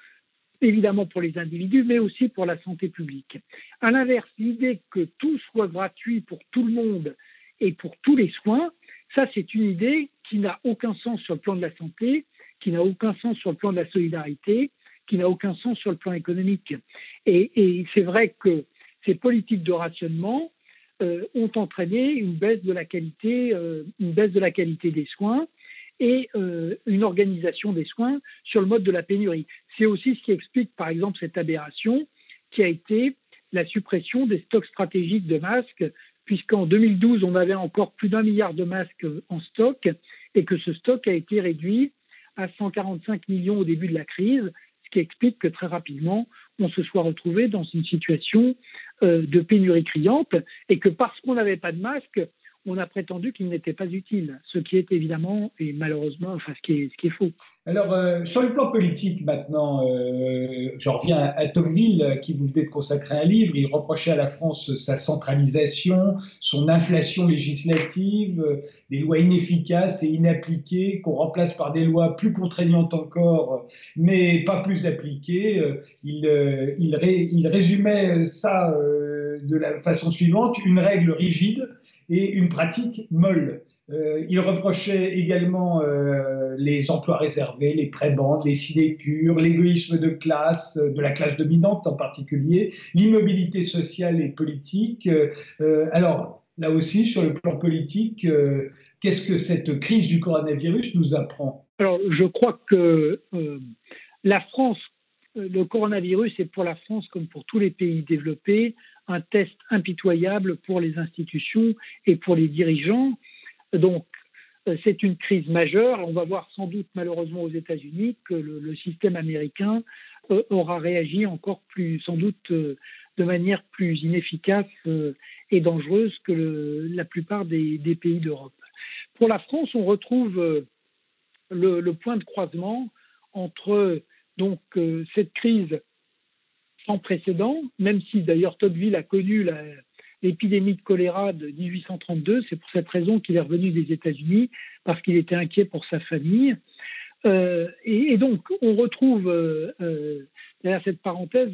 évidemment pour les individus, mais aussi pour la santé publique. À l'inverse, l'idée que tout soit gratuit pour tout le monde et pour tous les soins, ça, c'est une idée qui n'a aucun sens sur le plan de la santé, qui n'a aucun sens sur le plan de la solidarité, qui n'a aucun sens sur le plan économique. Et, c'est vrai que ces politiques de rationnement euh, ont entraîné une baisse de la qualité, euh, une baisse de la qualité des soins et euh, une organisation des soins sur le mode de la pénurie. C'est aussi ce qui explique, par exemple, cette aberration qui a été la suppression des stocks stratégiques de masques, puisqu'en 2012, on avait encore plus d'un milliard de masques en stock et que ce stock a été réduit à 145 millions au début de la crise qui explique que très rapidement, on se soit retrouvé dans une situation de pénurie criante et que parce qu'on n'avait pas de masque, on a prétendu qu'il n'était pas utile, ce qui est évidemment et malheureusement, enfin ce qui est, faux. Alors, euh, sur le plan politique maintenant, euh, je reviens à Tocqueville qui vous venez de consacrer un livre. Il reprochait à la France sa centralisation, son inflation législative, des lois inefficaces et inappliquées qu'on remplace par des lois plus contraignantes encore, mais pas plus appliquées. Il résumait ça de la façon suivante une règle rigide et une pratique molle. Euh, il reprochait également euh, les emplois réservés, les prébendes, les sinécures, l'égoïsme de classe, euh, de la classe dominante en particulier, l'immobilité sociale et politique. alors, là aussi, sur le plan politique, qu'est-ce que cette crise du coronavirus nous apprend? Alors, je crois que la France, le coronavirus est pour la France comme pour tous les pays développés un test impitoyable pour les institutions et pour les dirigeants. Donc, euh, c'est une crise majeure. On va voir sans doute malheureusement aux États-Unis que le, système américain euh, aura réagi encore plus, sans doute euh, de manière plus inefficace et dangereuse que la plupart des, pays d'Europe. Pour la France, on retrouve le, point de croisement entre donc cette crise précédent, même si d'ailleurs Tocqueville a connu l'épidémie de choléra de 1832. C'est pour cette raison qu'il est revenu des États-Unis, parce qu'il était inquiet pour sa famille. Euh, et, donc, on retrouve, euh, euh, derrière cette parenthèse,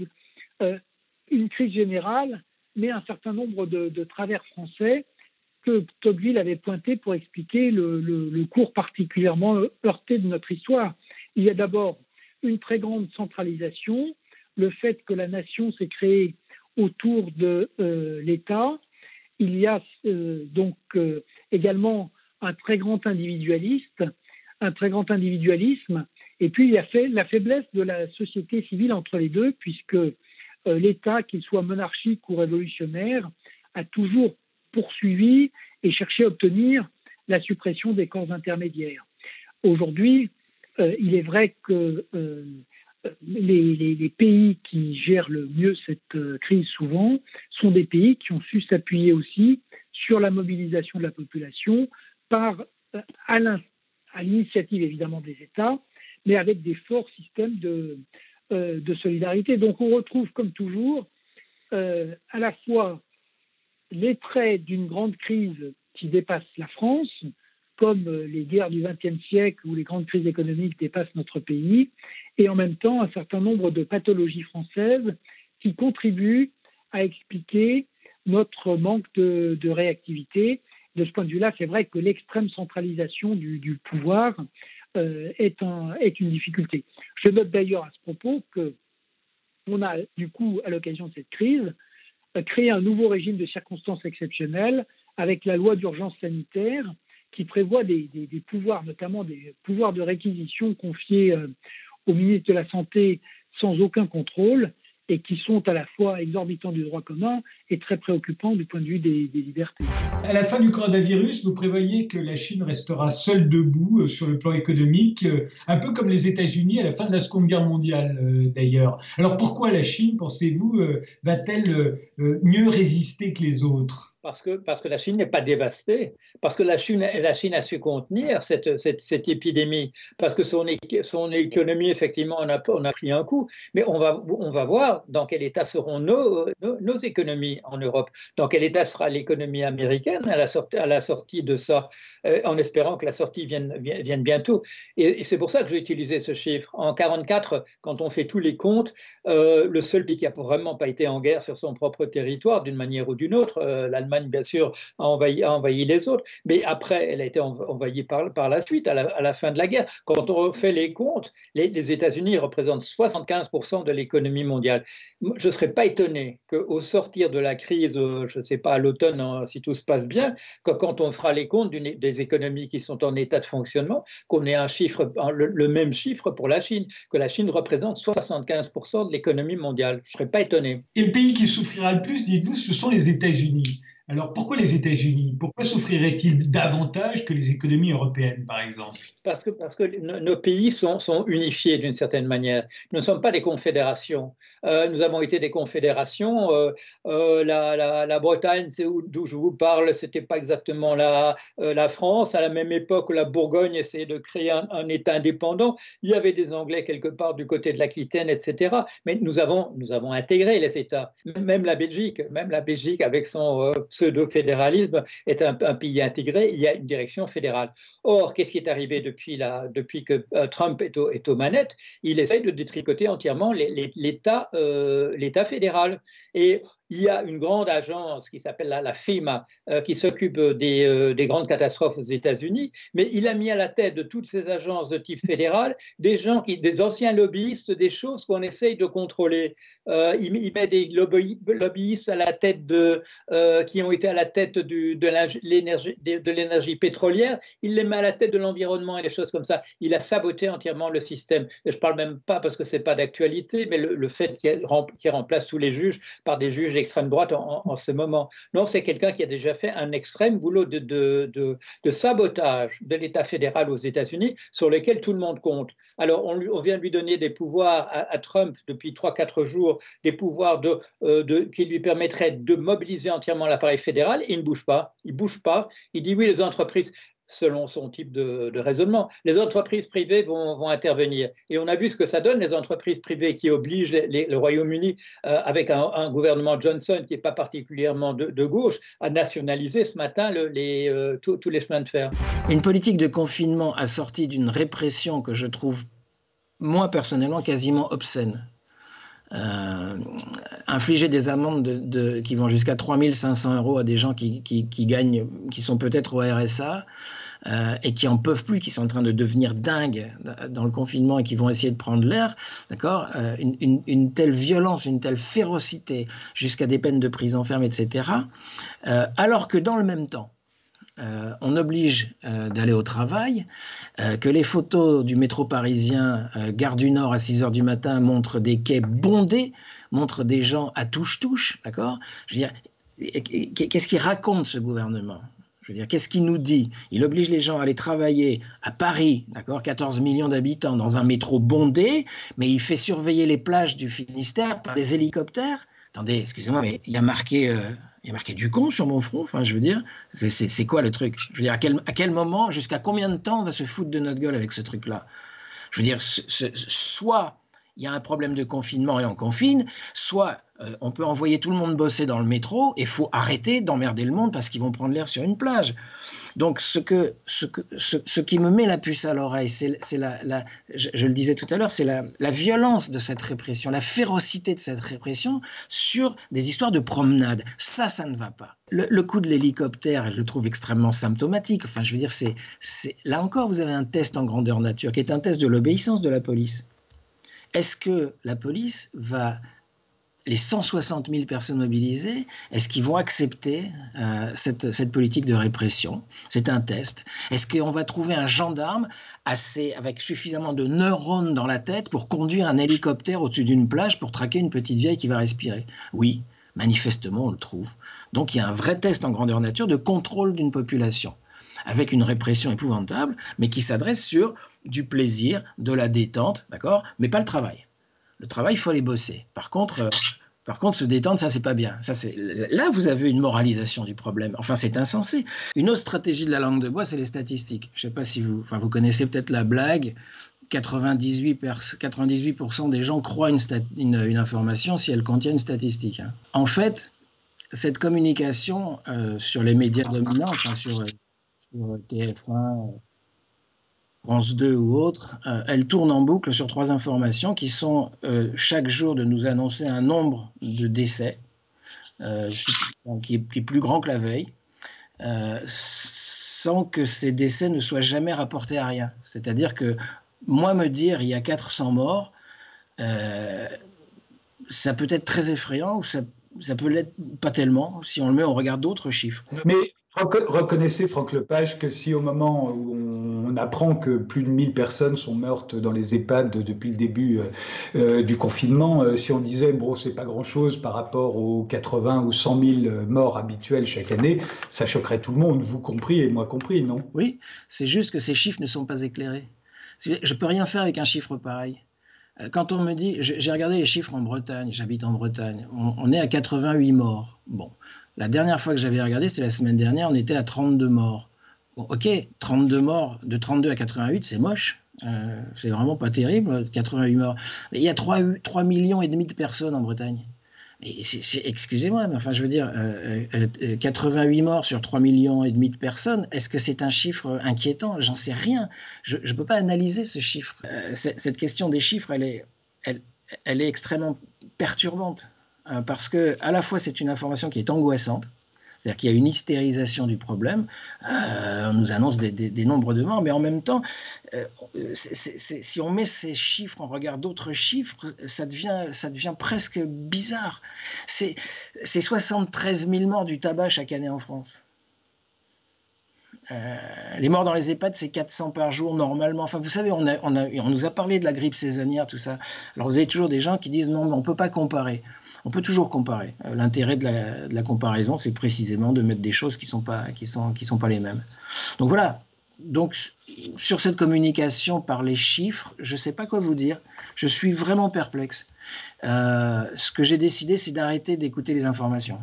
une crise générale, mais un certain nombre de, travers français que Tocqueville avait pointé pour expliquer le cours particulièrement heurté de notre histoire. Il y a d'abord une très grande centralisation, le fait que la nation s'est créée autour de euh, l'État. Il y a euh, donc euh, également un très grand individualiste, un très grand individualisme, et puis il y a fait la faiblesse de la société civile entre les deux, puisque l'État, qu'il soit monarchique ou révolutionnaire, a toujours poursuivi et cherché à obtenir la suppression des corps intermédiaires. Aujourd'hui, il est vrai que les, pays qui gèrent le mieux cette euh, crise souvent sont des pays qui ont su s'appuyer aussi sur la mobilisation de la population par, euh, à l'initiative évidemment des États, mais avec des forts systèmes de, euh, de solidarité. Donc on retrouve comme toujours à la fois les traits d'une grande crise qui dépasse la France, comme les guerres du XXe siècle ou les grandes crises économiques dépassent notre pays, et en même temps un certain nombre de pathologies françaises qui contribuent à expliquer notre manque de, réactivité. De ce point de vue-là, c'est vrai que l'extrême centralisation du, pouvoir euh, est, est, une difficulté. Je note d'ailleurs à ce propos que on a, du coup, à l'occasion de cette crise, créé un nouveau régime de circonstances exceptionnelles avec la loi d'urgence sanitaire qui prévoit des, pouvoirs, notamment des pouvoirs de réquisition confiés euh, au ministre de la Santé sans aucun contrôle et qui sont à la fois exorbitants du droit commun et très préoccupants du point de vue des, libertés. À la fin du coronavirus, vous prévoyez que la Chine restera seule debout euh, sur le plan économique, euh, un peu comme les États-Unis à la fin de la Seconde Guerre mondiale d'ailleurs. Alors pourquoi la Chine, pensez-vous, va-t-elle mieux résister que les autres? Parce que, la Chine n'est pas dévastée, parce que la Chine, a su contenir cette, épidémie, parce que son, économie, effectivement, on a, pris un coup. Mais on va, voir dans quel état seront nos, économies en Europe, dans quel état sera l'économie américaine à la, sortie, de ça, euh, en espérant que la sortie vienne, vienne bientôt. Et, c'est pour ça que j'ai utilisé ce chiffre. En 1944, quand on fait tous les comptes, euh, le seul pays qui n'a vraiment pas été en guerre sur son propre territoire, d'une manière ou d'une autre, euh, l'Allemagne, bien sûr, a envahi, les autres, mais après, elle a été envahie par, la suite, à la, fin de la guerre. Quand on fait les comptes, les, États-Unis représentent 75% de l'économie mondiale. Je ne serais pas étonné qu'au sortir de la crise, euh, je ne sais pas, à l'automne, hein, si tout se passe bien, que quand on fera les comptes des économies qui sont en état de fonctionnement, qu'on ait un chiffre, le, même chiffre pour la Chine, que la Chine représente 75% de l'économie mondiale. Je ne serais pas étonné. Et le pays qui souffrira le plus, dites-vous, ce sont les États-Unis. Alors pourquoi les États-Unis? Pourquoi souffriraient-ils davantage que les économies européennes, par exemple? Parce que, nos pays sont, unifiés d'une certaine manière. Nous ne sommes pas des confédérations. Euh, nous avons été des confédérations. Euh, euh, la, Bretagne, c'est d'où je vous parle, c'était pas exactement la, France. À la même époque, la Bourgogne essayait de créer un, État indépendant. Il y avait des Anglais quelque part du côté de l'Aquitaine, etc. Mais nous avons intégré les États. Même la Belgique, même la Belgique avec son pseudo-fédéralisme est un, pays intégré. Il y a une direction fédérale. Or, qu'est-ce qui est arrivé depuis que euh, Trump est, aux manettes, il essaye de détricoter entièrement l'État euh, fédéral. Et il y a une grande agence qui s'appelle la, FEMA, euh, qui s'occupe des, euh, des, grandes catastrophes aux États-Unis, mais il a mis à la tête de toutes ces agences de type fédéral des gens, qui, des anciens lobbyistes, des choses qu'on essaye de contrôler. Euh, il, met des lobbyistes à la tête de, qui ont été à la tête du, de l'énergie pétrolière, il les met à la tête de l'environnement et des choses comme ça. Il a saboté entièrement le système. Je ne parle même pas parce que ce n'est pas d'actualité, mais le, le fait qu'il remplace tous les juges par des juges l'extrême droite en, ce moment. Non, c'est quelqu'un qui a déjà fait un extrême boulot de, de, sabotage de l'État fédéral aux États-Unis sur lequel tout le monde compte. Alors, on, on vient de lui donner des pouvoirs à, Trump depuis 3-4 jours, des pouvoirs euh, de, qui lui permettraient de mobiliser entièrement l'appareil fédéral. il ne bouge pas. Il ne bouge pas. Il dit oui, les entreprises selon son type de, raisonnement. Les entreprises privées vont, intervenir. Et on a vu ce que ça donne, les entreprises privées qui obligent le Royaume-Uni, euh, avec un, gouvernement Johnson qui n'est pas particulièrement de, gauche, à nationaliser ce matin euh, tous les chemins de fer. Une politique de confinement assortie d'une répression que je trouve, moi personnellement, quasiment obscène. Euh, infliger des amendes de, qui vont jusqu'à 3500 euros à des gens qui, qui, gagnent, qui sont peut-être au RSA euh, et qui en peuvent plus, qui sont en train de devenir dingues dans le confinement et qui vont essayer de prendre l'air, d'accord euh, une, une, telle violence, une telle férocité, jusqu'à des peines de prison ferme, etc. alors que dans le même temps, euh, on oblige euh, d'aller au travail, euh, que les photos du métro parisien, gare du Nord à 6 heures du matin, montrent des quais bondés, montrent des gens à touche-touche, d'accord? Je veux dire, qu'est-ce qu'il raconte ce gouvernement? Je veux dire, qu'est-ce qu'il nous dit? Il oblige les gens à aller travailler à Paris, d'accord? 14 millions d'habitants dans un métro bondé, mais il fait surveiller les plages du Finistère par des hélicoptères. Attendez, excusez-moi, mais il y a marqué il y a marqué du con sur mon front. Enfin, je veux dire, c'est quoi le truc? Je veux dire, à quel, à quel moment, jusqu'à combien de temps on va se foutre de notre gueule avec ce truc-là? Je veux dire, soit il y a un problème de confinement et on confine, soit euh, on peut envoyer tout le monde bosser dans le métro et faut arrêter d'emmerder le monde parce qu'ils vont prendre l'air sur une plage. Donc ce, que, ce, que, ce, qui me met la puce à l'oreille, c'est la, la je, le disais tout à l'heure, c'est la, la, violence de cette répression, la férocité de cette répression sur des histoires de promenade. Ça, ça ne va pas. Le, le coup de l'hélicoptère, je le trouve extrêmement symptomatique. Enfin, je veux dire, c'est là encore, vous avez un test en grandeur nature qui est un test de l'obéissance de la police. Est-ce que la police va les 160 000 personnes mobilisées, est-ce qu'ils vont accepter euh, cette, cette, politique de répression? C'est un test. Est-ce qu'on va trouver un gendarme assez, avec suffisamment de neurones dans la tête pour conduire un hélicoptère au-dessus d'une plage pour traquer une petite vieille qui va respirer? Oui, manifestement, on le trouve. Donc il y a un vrai test en grandeur nature de contrôle d'une population avec une répression épouvantable, mais qui s'adresse sur du plaisir, de la détente, d'accord? Mais pas le travail. Le travail, il faut aller bosser. Par contre, euh, Par contre, se détendre, ça, c'est pas bien. Ça, là, vous avez une moralisation du problème. Enfin, c'est insensé. Une autre stratégie de la langue de bois, c'est les statistiques. Je sais pas si vous, enfin, vous connaissez peut-être la blague. 98, 98% des gens croient une, une, information si elle contient une statistique. Hein. En fait, cette communication euh, sur les médias dominants, enfin sur, sur TF1, France 2 ou autre, euh, elle tourne en boucle sur trois informations qui sont euh, chaque jour de nous annoncer un nombre de décès euh, qui, est, plus grand que la veille, sans que ces décès ne soient jamais rapportés à rien. C'est-à-dire que moi me dire il y a 400 morts, ça peut être très effrayant ou ça, peut l'être pas tellement si on le met, on regarde d'autres chiffres. Reconnaissez, Franck Lepage, que si au moment où on apprend que plus de 1000 personnes sont mortes dans les EHPAD depuis le début euh, euh, du confinement, euh, si on disait, bon, c'est pas grand-chose par rapport aux 80 ou 100 000 morts habituels chaque année, ça choquerait tout le monde, vous compris et moi compris, non? Oui, c'est juste que ces chiffres ne sont pas éclairés. Je peux rien faire avec un chiffre pareil. Quand on me dit, j'ai regardé les chiffres en Bretagne, j'habite en Bretagne, on, on est à 88 morts. Bon, la dernière fois que j'avais regardé, c'était la semaine dernière, on était à 32 morts. ok, 32 morts, de 32 à 88, c'est moche. Euh, c'est vraiment pas terrible, 88 morts. Mais il y a 3, 3 millions et demi de personnes en Bretagne. Excusez-moi, mais enfin, je veux dire, 88 euh, euh, morts sur 3 millions et demi de personnes, est-ce que c'est un chiffre inquiétant? J'en sais rien. Je ne peux pas analyser ce chiffre. cette question des chiffres, elle est, elle, elle est extrêmement perturbante. Euh, parce que à la fois c'est une information qui est angoissante, c'est-à-dire qu'il y a une hystérisation du problème. Euh, on nous annonce des, nombres de morts, mais en même temps, euh, si on met ces chiffres, on regarde d'autres chiffres, ça devient, ça devient presque bizarre. C'est 73 000 morts du tabac chaque année en France. Les morts dans les EHPAD, c'est 400 par jour normalement. Enfin, vous savez, on, on, on, nous a parlé de la grippe saisonnière, tout ça. Alors, vous avez toujours des gens qui disent non, mais on ne peut pas comparer on peut toujours comparer. Euh, l'intérêt de la, comparaison, c'est précisément de mettre des choses qui ne sont, pas, qui sont, qui sont pas les mêmes. Donc voilà. Donc, sur cette communication par les chiffres, je ne sais pas quoi vous dire. Je suis vraiment perplexe. Euh, ce que j'ai décidé, c'est d'arrêter d'écouter les informations.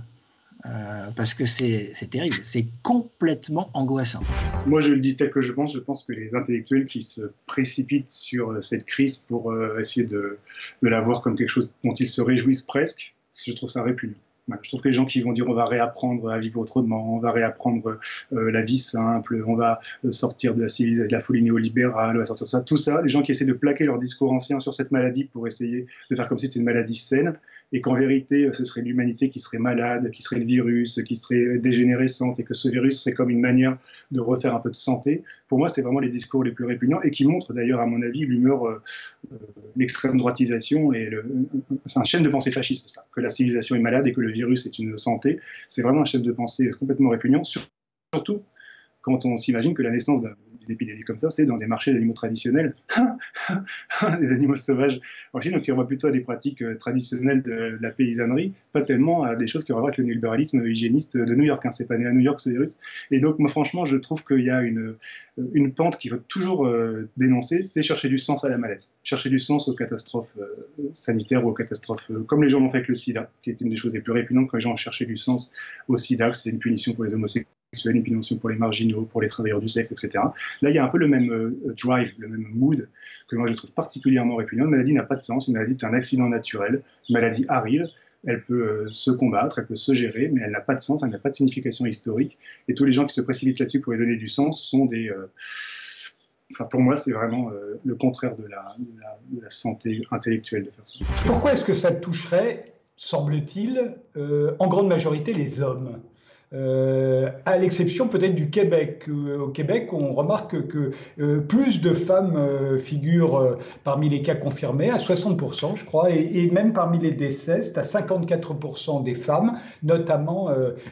Euh, parce que c'est terrible, c'est complètement angoissant. Moi, je le dis tel que je pense. Je pense que les intellectuels qui se précipitent sur cette crise pour essayer de, la voir comme quelque chose dont ils se réjouissent presque, je trouve ça répugnant. je trouve que les gens qui vont dire on va réapprendre à vivre autrement, on va réapprendre euh, la vie simple, on va euh, sortir de la civilisation, de la folie néolibérale, on va sortir de ça, tout ça, les gens qui essaient de plaquer leur discours ancien sur cette maladie pour essayer de faire comme si c'était une maladie saine, et qu'en vérité, ce serait l'humanité qui serait malade, qui serait le virus, qui serait dégénérescente, et que ce virus serait comme une manière de refaire un peu de santé. Pour moi, c'est vraiment les discours les plus répugnants, et qui montrent d'ailleurs, à mon avis, l'humeur, euh, euh, l'extrême droitisation, et c'est un chaîne de pensée fasciste, ça, que la civilisation est malade et que le virus est une santé. C'est vraiment un chaîne de pensée complètement répugnant, surtout quand on s'imagine que la naissance d'une épidémie comme ça, c'est dans des marchés d'animaux traditionnels, des animaux sauvages en Chine, donc on voit plutôt à des pratiques euh, traditionnelles de, la paysannerie, pas tellement à des choses qui ont à avec le libéralisme hygiéniste de New York. Hein. C'est pas né à New York ce virus. Et donc, moi, franchement, je trouve qu'il y a une, euh, pente qu'il faut toujours euh, dénoncer, c'est chercher du sens à la maladie, chercher du sens aux catastrophes sanitaires ou aux catastrophes, comme les gens l'ont fait avec le sida, qui est une des choses les plus répugnantes quand les gens ont cherché du sens au sida, que c'était une punition pour les homosexuels une punition pour les marginaux, pour les travailleurs du sexe, etc. Là, il y a un peu le même euh, drive, le même mood que moi je trouve particulièrement répugnant. Une maladie n'a pas de sens, une maladie est un accident naturel, une maladie arrive, elle peut euh, se combattre, elle peut se gérer, mais elle n'a pas de sens, elle n'a pas de signification historique. Et tous les gens qui se précipitent là-dessus pour lui donner du sens sont des... Euh, enfin, pour moi, c'est vraiment le contraire de la, santé intellectuelle de faire ça. Pourquoi est-ce que ça toucherait, semble-t-il, en grande majorité les hommes? Euh, à l'exception peut-être du Québec. Euh, au Québec, on remarque que euh, plus de femmes figurent parmi les cas confirmés, à 60%, je crois, et, même parmi les décès, c'est à 54% des femmes, notamment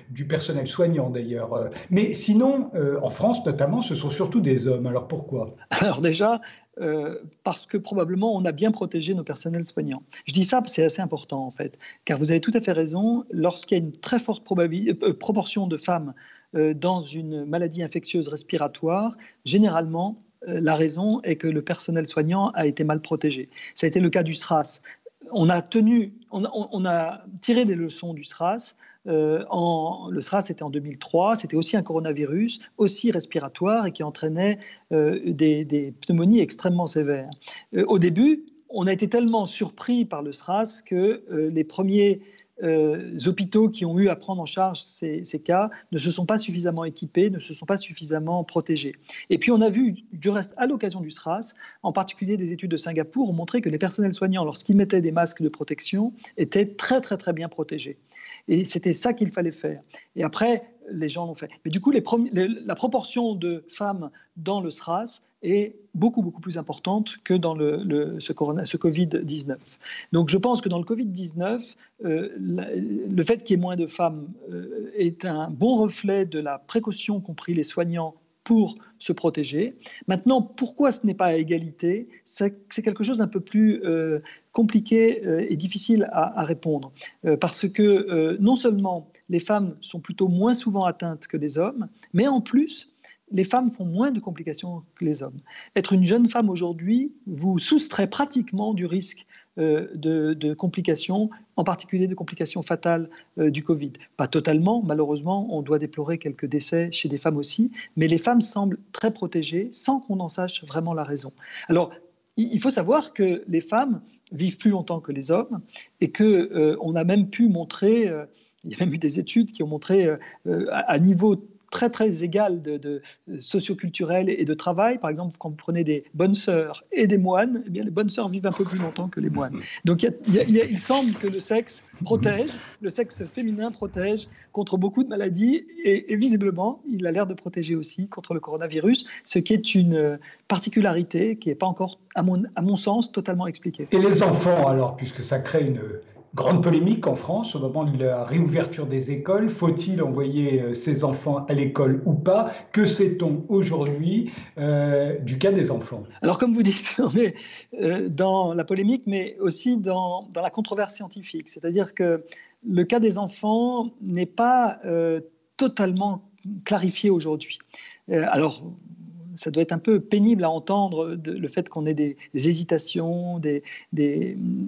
du personnel soignant d'ailleurs. Mais sinon, en France notamment, ce sont surtout des hommes. Alors pourquoi? Alors déjà, euh, parce que probablement on a bien protégé nos personnels soignants. Je dis ça, c'est assez important en fait, car vous avez tout à fait raison, lorsqu'il y a une très forte euh, proportion de femmes euh, dans une maladie infectieuse respiratoire, généralement, la raison est que le personnel soignant a été mal protégé. Ça a été le cas du SRAS. on a tenu, on, a tiré des leçons du SRAS. En, le SRAS était en 2003, c'était aussi un coronavirus, aussi respiratoire et qui entraînait des, des, pneumonies extrêmement sévères. au début, on a été tellement surpris par le SRAS que les premiers euh, hôpitaux qui ont eu à prendre en charge ces, cas ne se sont pas suffisamment équipés, ne se sont pas suffisamment protégés. Et puis on a vu, du reste, à l'occasion du SRAS, en particulier des études de Singapour, ont montré que les personnels soignants, lorsqu'ils mettaient des masques de protection, étaient très très très bien protégés. Et c'était ça qu'il fallait faire. Et après, les gens l'ont fait. Mais du coup, la proportion de femmes dans le SRAS est beaucoup, beaucoup plus importante que dans le, ce, ce Covid-19. Donc je pense que dans le Covid-19, euh, le fait qu'il y ait moins de femmes euh, est un bon reflet de la précaution qu'ont pris les soignants pour se protéger. Maintenant, pourquoi ce n'est pas à égalité? C'est quelque chose d'un peu plus euh, compliqué euh, et difficile à, répondre. Euh, parce que non seulement les femmes sont plutôt moins souvent atteintes que les hommes, mais en plus, les femmes font moins de complications que les hommes. Être une jeune femme aujourd'hui vous soustrait pratiquement du risque euh, de, complications, en particulier de complications fatales euh, du Covid. Pas totalement, malheureusement, on doit déplorer quelques décès chez des femmes aussi, mais les femmes semblent très protégées sans qu'on en sache vraiment la raison. Alors, il faut savoir que les femmes vivent plus longtemps que les hommes et qu'on euh, on a même pu montrer, il y a même eu des études qui ont montré à niveau très très égal de, de socioculturel et de travail. Par exemple, quand vous prenez des bonnes sœurs et des moines, eh bien, les bonnes sœurs vivent un peu plus longtemps que les moines. Donc il, semble que le sexe protège, le sexe féminin protège contre beaucoup de maladies et, visiblement, il a l'air de protéger aussi contre le coronavirus, ce qui est une particularité qui n'est pas encore, à mon, à mon sens, totalement expliquée. Et les enfants, alors, puisque ça crée une Grande polémique en France au moment de la réouverture des écoles. Faut-il envoyer euh, ses enfants à l'école ou pas? Que sait-on aujourd'hui euh, du cas des enfants? Alors comme vous dites, on est euh, dans la polémique, mais aussi dans, dans la controverse scientifique. C'est-à-dire que le cas des enfants n'est pas totalement clarifié aujourd'hui. alors, ça doit être un peu pénible à entendre le fait qu'on ait des, hésitations, des,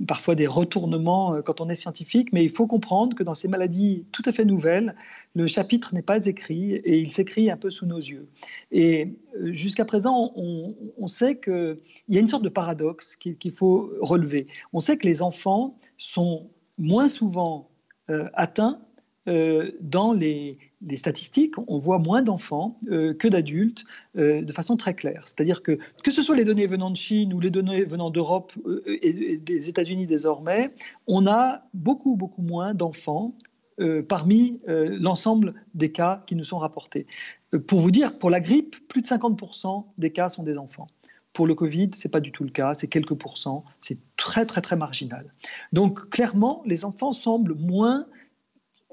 parfois des retournements euh, quand on est scientifique, mais il faut comprendre que dans ces maladies tout à fait nouvelles, le chapitre n'est pas écrit et il s'écrit un peu sous nos yeux. Et euh, jusqu'à présent, on, sait qu'il y a une sorte de paradoxe qu'il faut relever. On sait que les enfants sont moins souvent euh, atteints dans les, statistiques, on voit moins d'enfants euh, que d'adultes euh, de façon très claire. C'est-à-dire que, que ce soit les données venant de Chine ou les données venant d'Europe euh, et, des États-Unis désormais, on a beaucoup, beaucoup moins d'enfants parmi l'ensemble des cas qui nous sont rapportés. pour vous dire, pour la grippe, plus de 50% des cas sont des enfants. Pour le Covid, ce n'est pas du tout le cas, c'est quelques pourcents, c'est très très très marginal. Donc clairement, les enfants semblent moins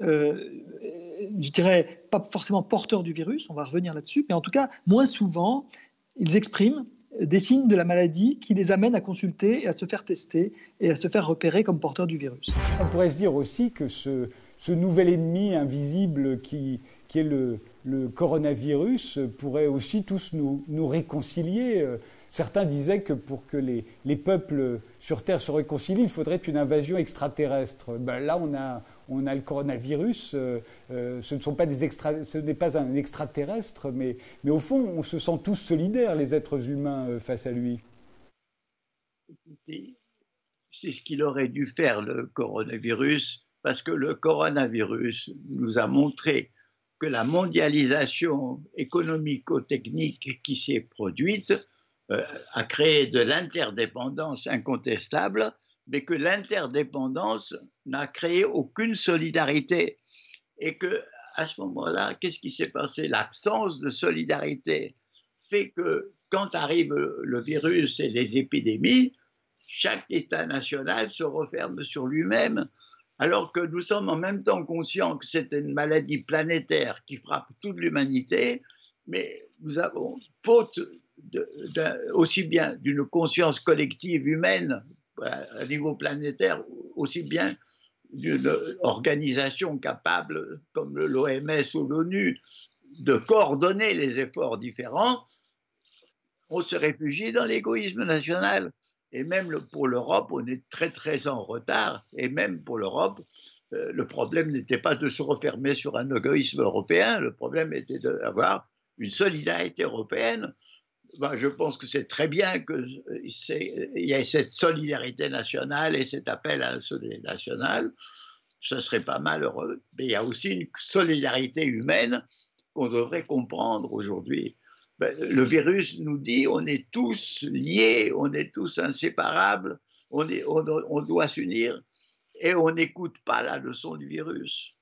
je dirais, pas forcément porteurs du virus, on va revenir là-dessus, mais en tout cas, moins souvent, ils expriment des signes de la maladie qui les amènent à consulter et à se faire tester et à se faire repérer comme porteurs du virus. On pourrait se dire aussi que ce, nouvel ennemi invisible qui, est le, coronavirus pourrait aussi tous nous, réconcilier. Certains disaient que pour que les, les, peuples sur Terre se réconcilient, il faudrait une invasion extraterrestre. Ben là, on a, on a le coronavirus. Euh, euh, ce, ne sont pas des extra, ce n'est pas un extraterrestre, mais, mais au fond, on se sent tous solidaires, les êtres humains, euh, face à lui. c'est ce qu'il aurait dû faire, le coronavirus, parce que le coronavirus nous a montré que la mondialisation économico-technique qui s'est produite a créé de l'interdépendance incontestable, mais que l'interdépendance n'a créé aucune solidarité. Et que à ce moment-là, qu'est-ce qui s'est passé? L'absence de solidarité fait que quand arrive le virus et les épidémies, chaque État national se referme sur lui-même, alors que nous sommes en même temps conscients que c'est une maladie planétaire qui frappe toute l'humanité, mais nous avons, faute aussi bien d'une conscience collective humaine à niveau planétaire, aussi bien d'une organisation capable, comme l'OMS ou l'ONU, de coordonner les efforts différents, on se réfugie dans l'égoïsme national. Et même pour l'Europe, on est très très en retard. Et même pour l'Europe, euh, le problème n'était pas de se refermer sur un égoïsme européen, le problème était d'avoir une solidarité européenne. Ben, je pense que c'est très bien qu'il y ait cette solidarité nationale et cet appel à la solidarité nationale. Ce serait pas malheureux. Mais il y a aussi une solidarité humaine qu'on devrait comprendre aujourd'hui. Ben, le virus nous dit on est tous liés, on est tous inséparables, on, on doit s'unir et on n'écoute pas la leçon du virus.